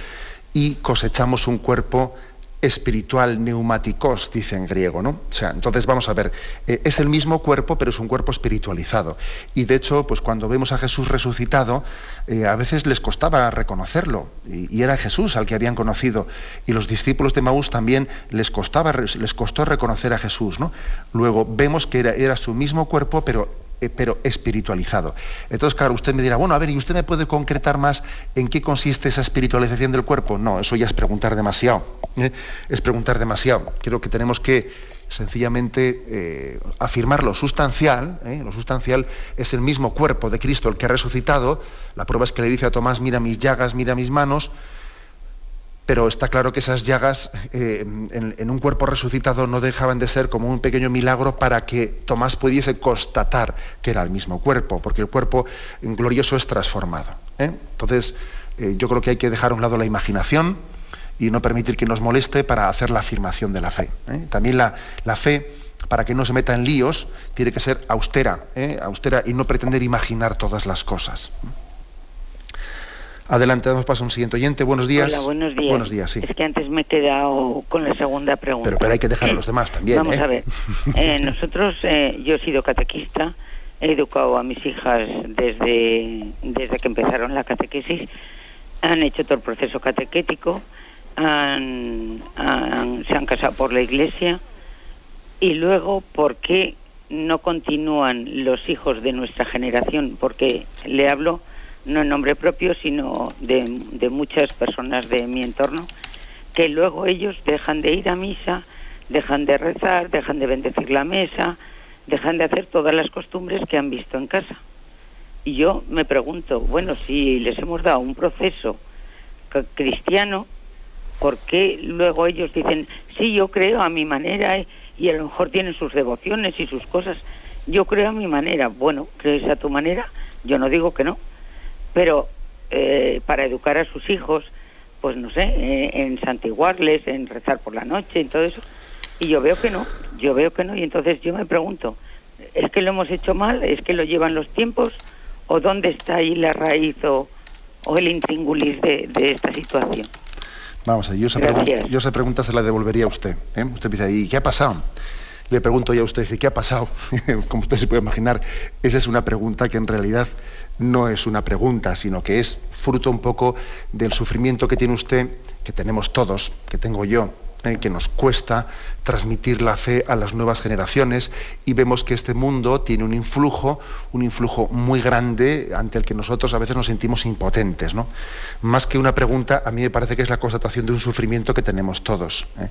y cosechamos un cuerpo espiritual, neumáticos, dice en griego, ¿no? O sea, entonces vamos a ver, eh, es el mismo cuerpo, pero es un cuerpo espiritualizado. Y de hecho, pues cuando vemos a Jesús resucitado, eh, a veces les costaba reconocerlo, y, era Jesús al que habían conocido. Y los discípulos de Maús también les costaba, les costó reconocer a Jesús, ¿no? Luego vemos que era, era su mismo cuerpo, pero eh, pero espiritualizado. Entonces, claro, usted me dirá, bueno, a ver, ¿y usted me puede concretar más en qué consiste esa espiritualización del cuerpo? No, eso ya es preguntar demasiado. ¿eh? Es preguntar demasiado. Creo que tenemos que sencillamente eh, afirmar lo sustancial. Lo sustancial es el mismo cuerpo de Cristo, el que ha resucitado. La prueba es que le dice a Tomás, mira mis llagas, mira mis manos pero está claro que esas llagas eh, en, un cuerpo resucitado no dejaban de ser como un pequeño milagro para que Tomás pudiese constatar que era el mismo cuerpo, porque el cuerpo glorioso es transformado. ¿eh? Entonces, eh, yo creo que hay que dejar a un lado la imaginación y no permitir que nos moleste para hacer la afirmación de la fe. También la, la, fe, para que no se meta en líos, tiene que ser austera, austera y no pretender imaginar todas las cosas. Adelante, damos paso a un siguiente oyente. Buenos días. Hola, buenos días. Buenos días, sí. Es que antes me he quedado con la segunda pregunta. Pero, pero hay que dejar a los demás también. Vamos ¿eh? a ver. Eh, nosotros, eh, yo he sido catequista, he educado a mis hijas desde, desde que empezaron la catequesis, han hecho todo el proceso catequético, han, se han casado por la iglesia y luego, ¿por qué no continúan los hijos de nuestra generación? Porque le hablo no en nombre propio, sino de, muchas personas de mi entorno, que luego ellos dejan de ir a misa, dejan de rezar, dejan de bendecir la mesa, dejan de hacer todas las costumbres que han visto en casa. Y yo me pregunto, bueno, si les hemos dado un proceso cristiano, ¿por qué luego ellos dicen, sí, yo creo a mi manera y a lo mejor tienen sus devociones y sus cosas? Yo creo a mi manera. Bueno, ¿crees a tu manera? Yo no digo que no pero eh, para educar a sus hijos, pues no sé, eh, en santiguarles, en rezar por la noche, en todo eso. Y yo veo que no, yo veo que no, y entonces yo me pregunto, ¿es que lo hemos hecho mal? ¿Es que lo llevan los tiempos? ¿O dónde está ahí la raíz o, o el intríngulis de, esta situación. Vamos, yo esa, pregunta, yo esa pregunta se la devolvería a usted. ¿eh? Usted dice, ¿y qué ha pasado? Le pregunto yo a usted, ¿qué ha pasado? Como usted se puede imaginar, esa es una pregunta que en realidad no es una pregunta, sino que es fruto un poco del sufrimiento que tiene usted, que tenemos todos, que tengo yo, eh, que nos cuesta transmitir la fe a las nuevas generaciones y vemos que este mundo tiene un influjo, un influjo muy grande ante el que nosotros a veces nos sentimos impotentes. ¿no? Más que una pregunta, a mí me parece que es la constatación de un sufrimiento que tenemos todos. ¿eh?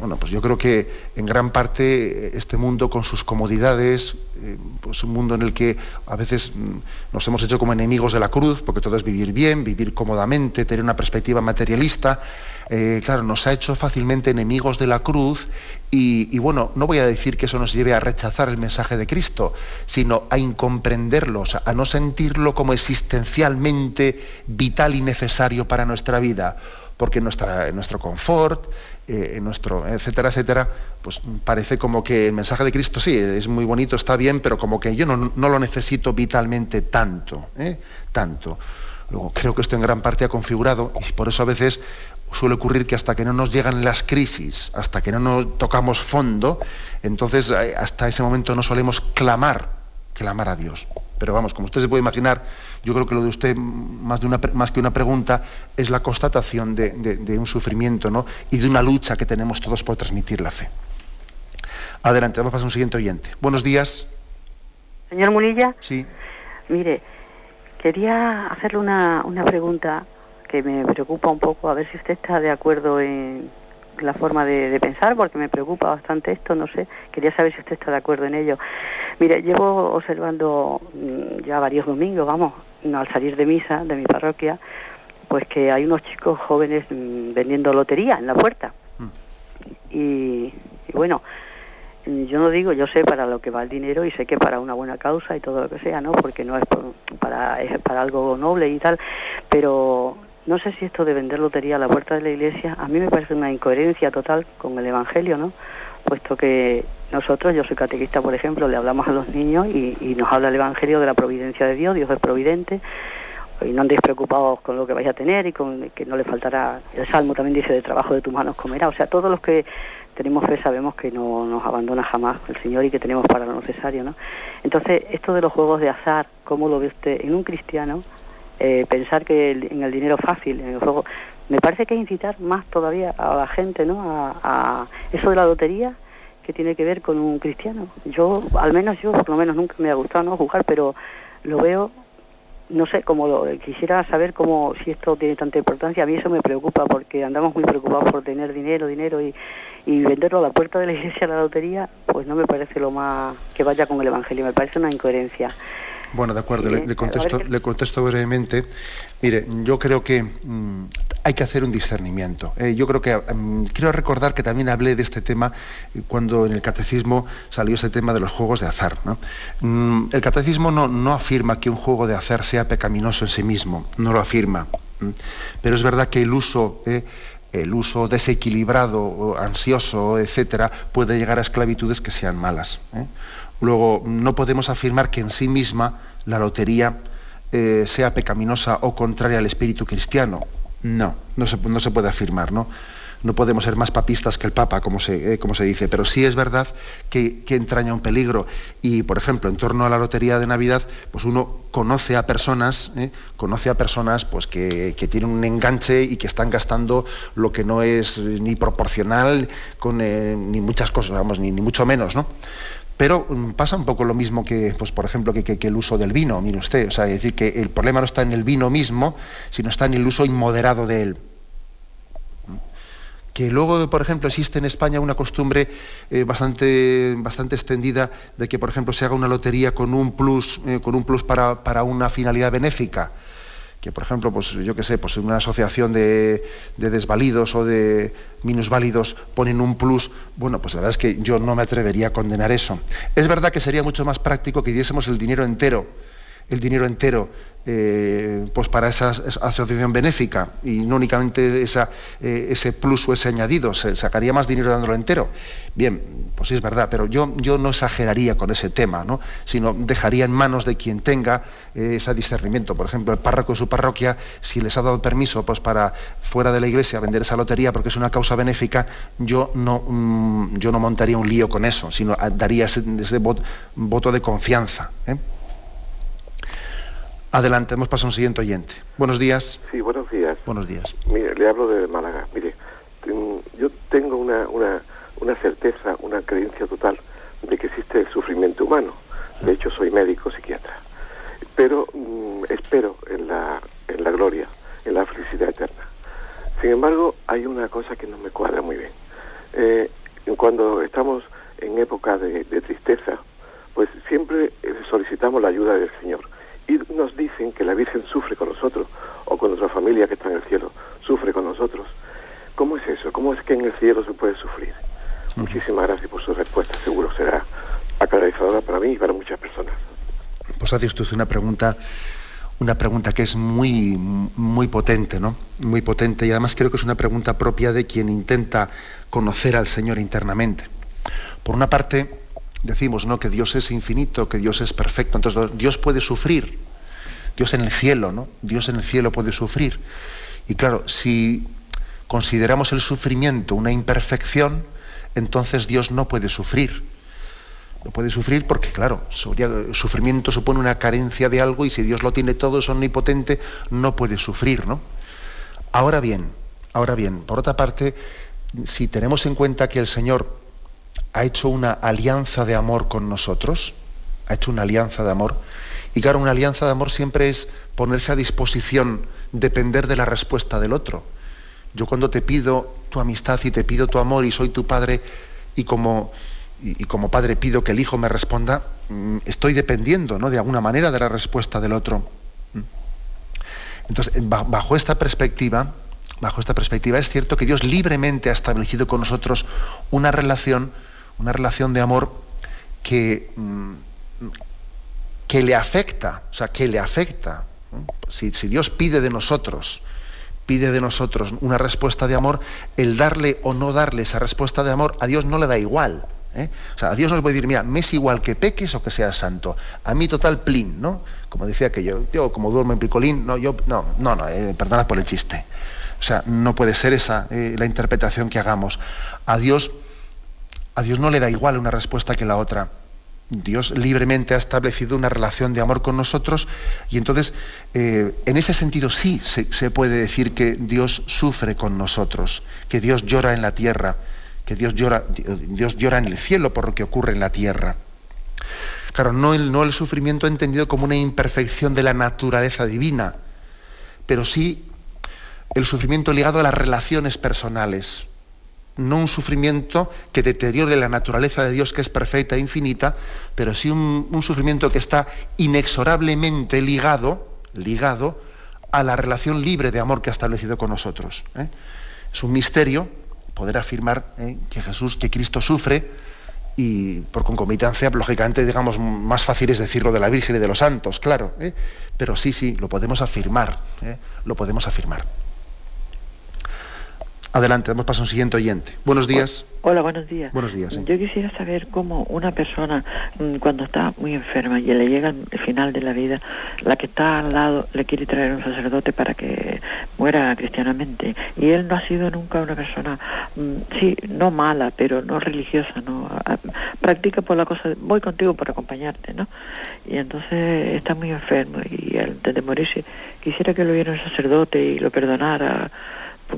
Bueno, pues yo creo que en gran parte eh, este mundo con sus comodidades, eh, pues un mundo en el que a veces mm, nos hemos hecho como enemigos de la cruz, porque todo es vivir bien, vivir cómodamente, tener una perspectiva materialista, eh, claro, nos ha hecho fácilmente enemigos de la cruz y, y, bueno, no voy a decir que eso nos lleve a rechazar el mensaje de Cristo, sino a incomprenderlo, a no sentirlo como existencialmente vital y necesario para nuestra vida porque nuestra, nuestro confort, eh, nuestro, etcétera, etcétera, pues parece como que el mensaje de Cristo sí, es muy bonito, está bien, pero como que yo no, lo necesito vitalmente tanto, ¿eh? tanto. Luego, creo que esto en gran parte ha configurado, y por eso a veces suele ocurrir que hasta que no nos llegan las crisis, hasta que no nos tocamos fondo, entonces eh, hasta ese momento no solemos clamar, clamar a Dios. Pero vamos, como usted se puede imaginar, yo creo que lo de usted, más, de una, más que una pregunta, es la constatación de, un sufrimiento ¿no? y de una lucha que tenemos todos por transmitir la fe. Adelante, vamos a pasar a un siguiente oyente. Buenos días. Señor Munilla. Sí. Mire, quería hacerle una, una pregunta que me preocupa un poco, a ver si usted está de acuerdo en la forma de, de, pensar, porque me preocupa bastante esto, no sé, quería saber si usted está de acuerdo en ello. Mire, llevo observando mm, ya varios domingos, vamos, al salir de misa de mi parroquia, pues que hay unos chicos jóvenes mm, vendiendo lotería en la puerta. Mm. Y, bueno, yo no digo, yo sé para lo que va el dinero y sé que para una buena causa y todo lo que sea, ¿no? Porque no es para, es para algo noble y tal, pero no sé si esto de vender lotería a la puerta de la iglesia, a mí me parece una incoherencia total con el Evangelio, ¿no? Puesto que nosotros, yo soy catequista, por ejemplo, le hablamos a los niños y, nos habla el Evangelio de la providencia de Dios, Dios es providente, y no andéis preocupados con lo que vais a tener y con que no le faltará. El Salmo también dice, de trabajo de tus manos comerá. O sea, todos los que tenemos fe sabemos que no nos abandona jamás el Señor y que tenemos para lo necesario, ¿no? Entonces, esto de los juegos de azar, ¿cómo lo ve usted en un cristiano? Eh, pensar que en el dinero fácil, en el juego, me parece que incitar más todavía a la gente, ¿no? A, a eso de la lotería, que tiene que ver con un cristiano. Yo, al menos yo, por lo menos nunca me ha gustado no jugar, pero lo veo, no sé, como lo, quisiera saber cómo, si esto tiene tanta importancia. A mí eso me preocupa porque andamos muy preocupados por tener dinero, dinero y, y venderlo a la puerta de la iglesia a la lotería, pues no me parece lo más que vaya con el Evangelio, me parece una incoherencia. Bueno, de acuerdo, le, contesto, le contesto brevemente. Mire, yo creo que mm, hay que hacer un discernimiento. Eh, yo creo que mm, quiero recordar que también hablé de este tema cuando en el catecismo salió ese tema de los juegos de azar. Mm, el catecismo no, afirma que un juego de azar sea pecaminoso en sí mismo, no lo afirma. Pero es verdad que el uso eh, el uso desequilibrado, ansioso, etcétera, puede llegar a esclavitudes que sean malas. ¿eh? Luego, no podemos afirmar que en sí misma la lotería eh, sea pecaminosa o contraria al espíritu cristiano. No, no se, puede afirmar, ¿no? No podemos ser más papistas que el Papa, como se, eh, dice, pero sí es verdad que, entraña un peligro. Y, por ejemplo, en torno a la lotería de Navidad, pues uno conoce a personas, ¿eh? conoce a personas pues, que, tienen un enganche y que están gastando lo que no es ni proporcional con ni muchas cosas, vamos, ni, ni mucho menos, ¿no? Pero mm, pasa un poco lo mismo que, pues, por ejemplo, que, el uso del vino, mire usted. O sea, es decir, que el problema no está en el vino mismo, sino está en el uso inmoderado de él. Que luego, por ejemplo, existe en España una costumbre eh, bastante, bastante extendida de que, por ejemplo, se haga una lotería con un plus, eh, con un plus para, para una finalidad benéfica que por ejemplo, pues yo qué sé, pues una asociación de, desvalidos o de minusválidos ponen un plus, bueno, pues la verdad es que yo no me atrevería a condenar eso. Es verdad que sería mucho más práctico que diésemos el dinero entero el dinero entero eh, pues para esa asociación benéfica y no únicamente eh, ese plus o ese añadido, se sacaría más dinero dándolo entero. Bien, pues sí es verdad, pero yo, no exageraría con ese tema, ¿no? sino dejaría en manos de quien tenga eh, ese discernimiento. Por ejemplo, el párroco de su parroquia, si les ha dado permiso pues, para fuera de la iglesia vender esa lotería porque es una causa benéfica, yo no, mm, montaría un lío con eso, sino daría ese, voto, de confianza. Adelante, hemos pasado a un siguiente oyente. Buenos días. Sí, buenos días. Buenos días. Mire, le hablo de Málaga. Mire, yo tengo una, una, una certeza, una creencia total de que existe el sufrimiento humano. De hecho, soy médico psiquiatra. Pero mm, espero en la, en la gloria, en la felicidad eterna. Sin embargo, hay una cosa que no me cuadra muy bien. Eh, cuando estamos en época de, de tristeza, pues siempre solicitamos la ayuda del Señor y nos dicen que la Virgen sufre con nosotros, o con nuestra familia que está en el cielo, sufre con nosotros. ¿Cómo es eso? ¿Cómo es que en el cielo se puede sufrir? Muchísimas gracias por su respuesta. Seguro será aclarizadora para mí y para muchas personas. Pues hace usted una pregunta, una pregunta que es muy, muy potente, ¿no? Muy potente y además creo que es una pregunta propia de quien intenta conocer al Señor internamente. Por una parte, decimos ¿no? que Dios es infinito, que Dios es perfecto, entonces Dios puede sufrir, Dios en el cielo, ¿no? Dios en el cielo puede sufrir. Y claro, si consideramos el sufrimiento una imperfección, entonces Dios no puede sufrir. No puede sufrir porque, claro, sufrimiento supone una carencia de algo y si Dios lo tiene todo, es omnipotente, no puede sufrir, ¿no? Ahora bien, ahora bien, por otra parte, si tenemos en cuenta que el Señor ha hecho una alianza de amor con nosotros, ha hecho una alianza de amor. Y claro, una alianza de amor siempre es ponerse a disposición, depender de la respuesta del otro. Yo cuando te pido tu amistad y te pido tu amor y soy tu padre y como, y, como padre pido que el hijo me responda, mm, estoy dependiendo ¿no? de alguna manera de la respuesta del otro. ¿Mm? Entonces, bajo esta perspectiva, bajo esta perspectiva es cierto que Dios libremente ha establecido con nosotros una relación una relación de amor que, mm, que le afecta, o sea, que le afecta. Si, Dios pide de nosotros, pide de nosotros una respuesta de amor, el darle o no darle esa respuesta de amor, a Dios no le da igual. ¿eh? O sea, a Dios nos puede decir, mira, me es igual que peques o que seas santo. A mí total plin, ¿no? Como decía que yo, yo como duermo en picolín, no, yo, no, no, no, eh, perdona por el chiste. O sea, no puede ser esa eh, la interpretación que hagamos. A Dios a Dios no le da igual una respuesta que la otra. Dios libremente ha establecido una relación de amor con nosotros y entonces eh, en ese sentido sí se, puede decir que Dios sufre con nosotros, que Dios llora en la tierra, que Dios llora, Dios llora en el cielo por lo que ocurre en la tierra. Claro, no el, no el sufrimiento entendido como una imperfección de la naturaleza divina, pero sí el sufrimiento ligado a las relaciones personales no un sufrimiento que deteriore la naturaleza de Dios que es perfecta e infinita, pero sí un, sufrimiento que está inexorablemente ligado, ligado a la relación libre de amor que ha establecido con nosotros. ¿eh? Es un misterio poder afirmar ¿eh? que Jesús, que Cristo sufre, y por concomitancia, lógicamente, digamos, más fácil es decirlo de la Virgen y de los santos, claro, ¿eh? pero sí, sí, lo podemos afirmar, lo podemos afirmar. Adelante, damos paso a un siguiente oyente. Buenos días. Hola, buenos días. Buenos días. Yo quisiera saber cómo una persona, mm, cuando está muy enferma y le llega el final de la vida, la que está al lado le quiere traer un sacerdote para que muera cristianamente. Y él no ha sido nunca una persona, mm, sí, no mala, pero no religiosa, ¿no? Practica por la cosa, voy contigo por acompañarte, ¿no? Y entonces está muy enfermo y antes de morirse quisiera que lo viera un sacerdote y lo perdonara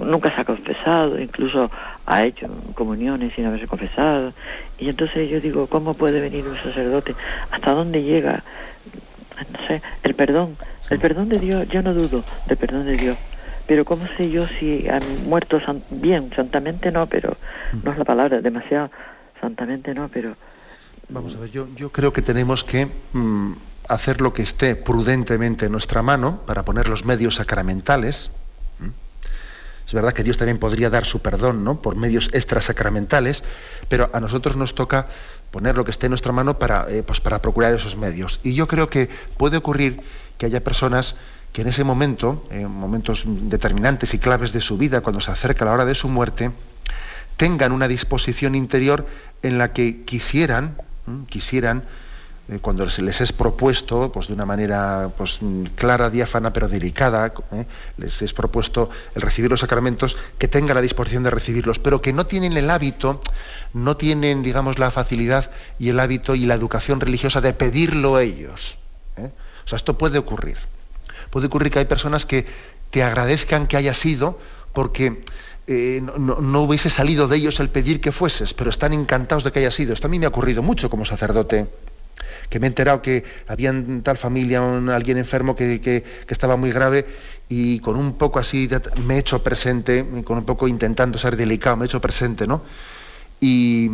nunca se ha confesado, incluso ha hecho comuniones sin haberse confesado. Y entonces yo digo, ¿cómo puede venir un sacerdote? ¿Hasta dónde llega? No sé, el perdón. El perdón de Dios, yo no dudo del perdón de Dios. Pero ¿cómo sé yo si han muerto bien? Santamente no, pero no es la palabra, demasiado santamente no, pero... Vamos a ver, yo, yo creo que tenemos que mm, hacer lo que esté prudentemente en nuestra mano para poner los medios sacramentales Es verdad que Dios también podría dar su perdón ¿no? por medios extrasacramentales, pero a nosotros nos toca poner lo que esté en nuestra mano para, eh, pues para procurar esos medios. Y yo creo que puede ocurrir que haya personas que en ese momento, en momentos determinantes y claves de su vida, cuando se acerca la hora de su muerte, tengan una disposición interior en la que quisieran, quisieran cuando se les es propuesto, pues de una manera pues, clara, diáfana, pero delicada, eh, les es propuesto el recibir los sacramentos, que tenga la disposición de recibirlos, pero que no tienen el hábito, no tienen, digamos, la facilidad y el hábito y la educación religiosa de pedirlo ellos. Eh. O sea, esto puede ocurrir. Puede ocurrir que hay personas que te agradezcan que haya sido porque no, no, hubiese salido de ellos el pedir que fueses, pero están encantados de que haya sido. Esto a mí me ha ocurrido mucho como sacerdote que me he enterado que había en tal familia un, alguien enfermo que, estaba muy grave y con un poco así me he hecho presente, con un poco intentando ser delicado, me he hecho presente, ¿no? Y,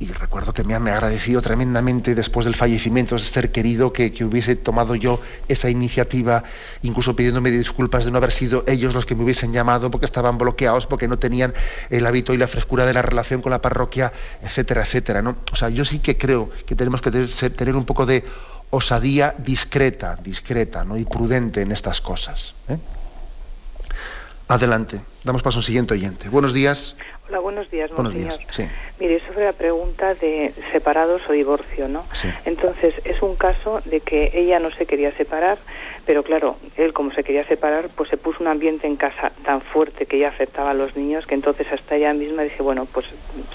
y recuerdo que me han agradecido tremendamente después del fallecimiento de ser querido que, hubiese tomado yo esa iniciativa, incluso pidiéndome disculpas de no haber sido ellos los que me hubiesen llamado porque estaban bloqueados, porque no tenían el hábito y la frescura de la relación con la parroquia, etcétera, etcétera. ¿no? O sea, yo sí que creo que tenemos que tener un poco de osadía discreta, discreta ¿no? y prudente en estas cosas. ¿eh? Adelante, damos paso a un siguiente oyente. Buenos días. Hola, buenos días, buenos Días, sí. Mire, sobre la pregunta de separados o divorcio, ¿no? Sí. Entonces, es un caso de que ella no se quería separar, pero claro, él como se quería separar, pues se puso un ambiente en casa tan fuerte que ya afectaba a los niños que entonces hasta ella misma dice, bueno, pues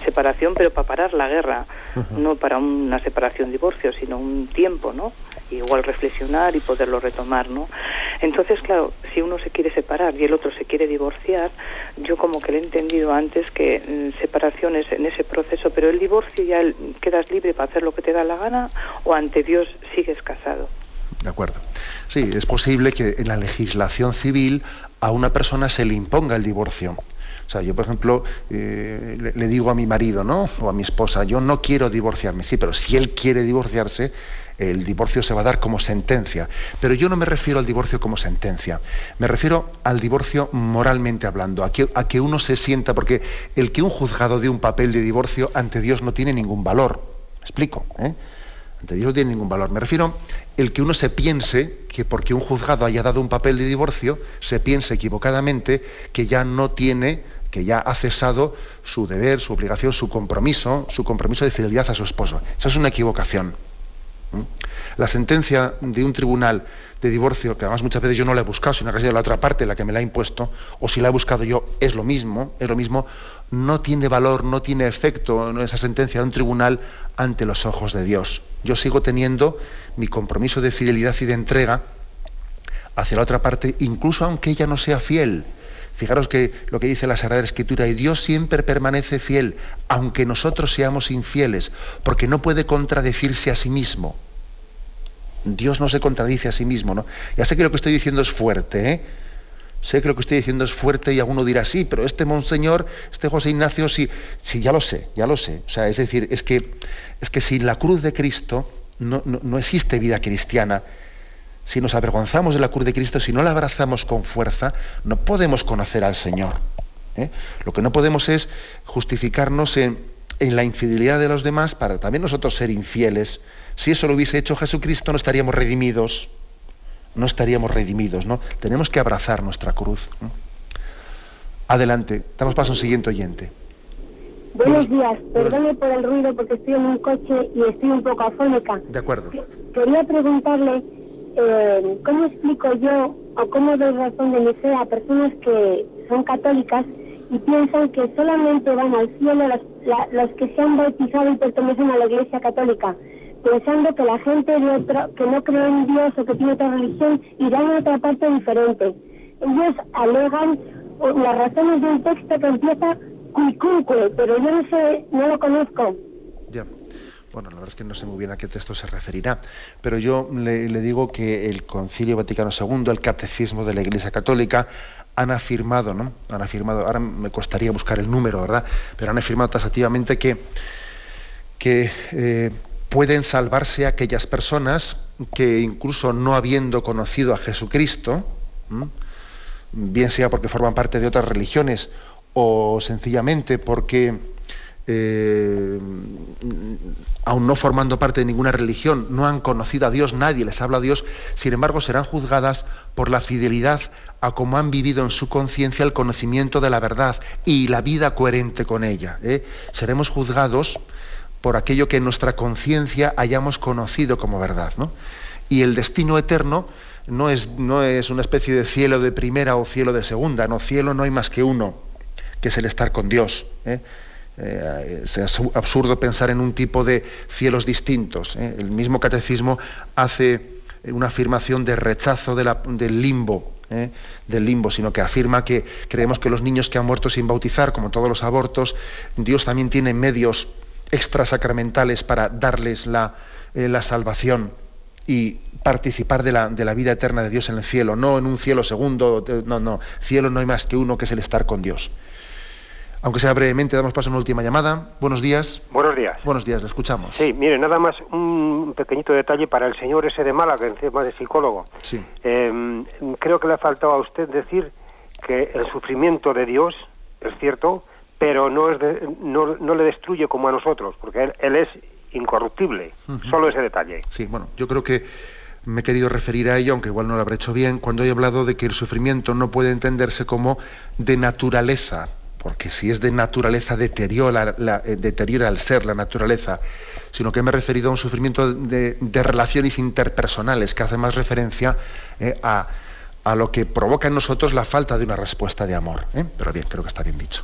separación, pero para parar la guerra, no para una separación-divorcio, sino un tiempo, ¿no? Igual reflexionar y poderlo retomar, ¿no? Entonces, claro, si uno se quiere separar y el otro se quiere divorciar, yo como que le he entendido antes que mm, separaciones en ese proceso, pero el divorcio ya quedas libre para hacer lo que te da la gana o ante Dios sigues casado. De acuerdo. Sí, es posible que en la legislación civil a una persona se le imponga el divorcio. O sea, yo, por ejemplo, eh, le, digo a mi marido, ¿no? O a mi esposa, yo no quiero divorciarme, sí, pero si él quiere divorciarse, el divorcio se va a dar como sentencia. Pero yo no me refiero al divorcio como sentencia, me refiero al divorcio moralmente hablando, a que, a que uno se sienta, porque el que un juzgado dé un papel de divorcio ante Dios no tiene ningún valor. ¿Me explico? ¿eh? Ante Dios no tiene ningún valor. Me refiero el que uno se piense que porque un juzgado haya dado un papel de divorcio, se piense equivocadamente que ya no tiene que ya ha cesado su deber, su obligación, su compromiso, su compromiso de fidelidad a su esposo. Esa es una equivocación. La sentencia de un tribunal de divorcio, que además muchas veces yo no la he buscado, sino que ha sido la otra parte la que me la ha impuesto, o si la he buscado yo, es lo mismo, es lo mismo, no tiene valor, no tiene efecto esa sentencia de un tribunal ante los ojos de Dios. Yo sigo teniendo mi compromiso de fidelidad y de entrega hacia la otra parte, incluso aunque ella no sea fiel. Fijaros que lo que dice la Sagrada Escritura, y Dios siempre permanece fiel, aunque nosotros seamos infieles, porque no puede contradecirse a sí mismo. Dios no se contradice a sí mismo, ¿no? Ya sé que lo que estoy diciendo es fuerte, ¿eh? Sé que lo que estoy diciendo es fuerte y alguno dirá, sí, pero este monseñor, este José Ignacio, sí, sí, ya lo sé, ya lo sé. O sea, es decir, es que, es que sin la cruz de Cristo no, no existe vida cristiana si nos avergonzamos de la cruz de Cristo, si no la abrazamos con fuerza, no podemos conocer al Señor. ¿eh? Lo que no podemos es justificarnos en, la infidelidad de los demás para también nosotros ser infieles. Si eso lo hubiese hecho Jesucristo, no estaríamos redimidos. No estaríamos redimidos, ¿no? Tenemos que abrazar nuestra cruz. Adelante, damos paso al siguiente oyente. Buenos días, perdone por el ruido porque estoy en un coche y estoy un poco afónica. De acuerdo. Quería preguntarle eh, ¿cómo explico yo o cómo doy razón de mi fe a personas que son católicas y piensan que solamente van al cielo los, que se han bautizado y pertenecen a la Iglesia Católica? Pensando que la gente de que no cree en Dios o que tiene otra religión irán a otra parte diferente. Ellos alegan las razones de un texto que empieza cuicunque, pero yo no sé, no lo conozco. Ya. Bueno, la verdad es que no sé muy bien a qué texto se referirá, pero yo le, digo que el Concilio Vaticano II, el Catecismo de la Iglesia Católica, han afirmado, ¿no? Han afirmado, ahora me costaría buscar el número, ¿verdad? Pero han afirmado tasativamente que, que eh, pueden salvarse aquellas personas que incluso no habiendo conocido a Jesucristo, bien sea porque forman parte de otras religiones o sencillamente porque eh, aun no formando parte de ninguna religión, no han conocido a Dios, nadie les habla a Dios, sin embargo serán juzgadas por la fidelidad a cómo han vivido en su conciencia el conocimiento de la verdad y la vida coherente con ella. ¿eh? Seremos juzgados por aquello que en nuestra conciencia hayamos conocido como verdad. Y el destino eterno no es, no es una especie de cielo de primera o cielo de segunda, no, cielo no hay más que uno, que es el estar con Dios. ¿eh? Eh, es absurdo pensar en un tipo de cielos distintos. ¿eh? El mismo catecismo hace una afirmación de rechazo del limbo, del limbo, sino que afirma que creemos que los niños que han muerto sin bautizar, como todos los abortos, Dios también tiene medios extrasacramentales para darles la, la salvación y participar de la, de la, vida eterna de Dios en el cielo, no en un cielo segundo, no, no, cielo no hay más que uno que es el estar con Dios. Aunque sea brevemente, damos paso a una última llamada. Buenos días. Buenos días. Buenos días, le escuchamos. Sí, mire, nada más un pequeñito detalle para el señor ese de Málaga, encima de psicólogo. Sí. Em, creo que le ha faltado a usted decir que el sufrimiento de Dios es cierto, pero no, es no, no, le destruye como a nosotros, porque él, es incorruptible. Solo ese detalle. Sí, bueno, yo creo que me he querido referir a ello, aunque igual no lo habré hecho bien, cuando he hablado de que el sufrimiento no puede entenderse como de naturaleza porque si es de naturaleza deteriora, la, eh, deteriora el ser, la naturaleza, sino que me he referido a un sufrimiento de, relaciones interpersonales, que hace más referencia eh, a, lo que provoca en nosotros la falta de una respuesta de amor. ¿eh? Pero bien, creo que está bien dicho.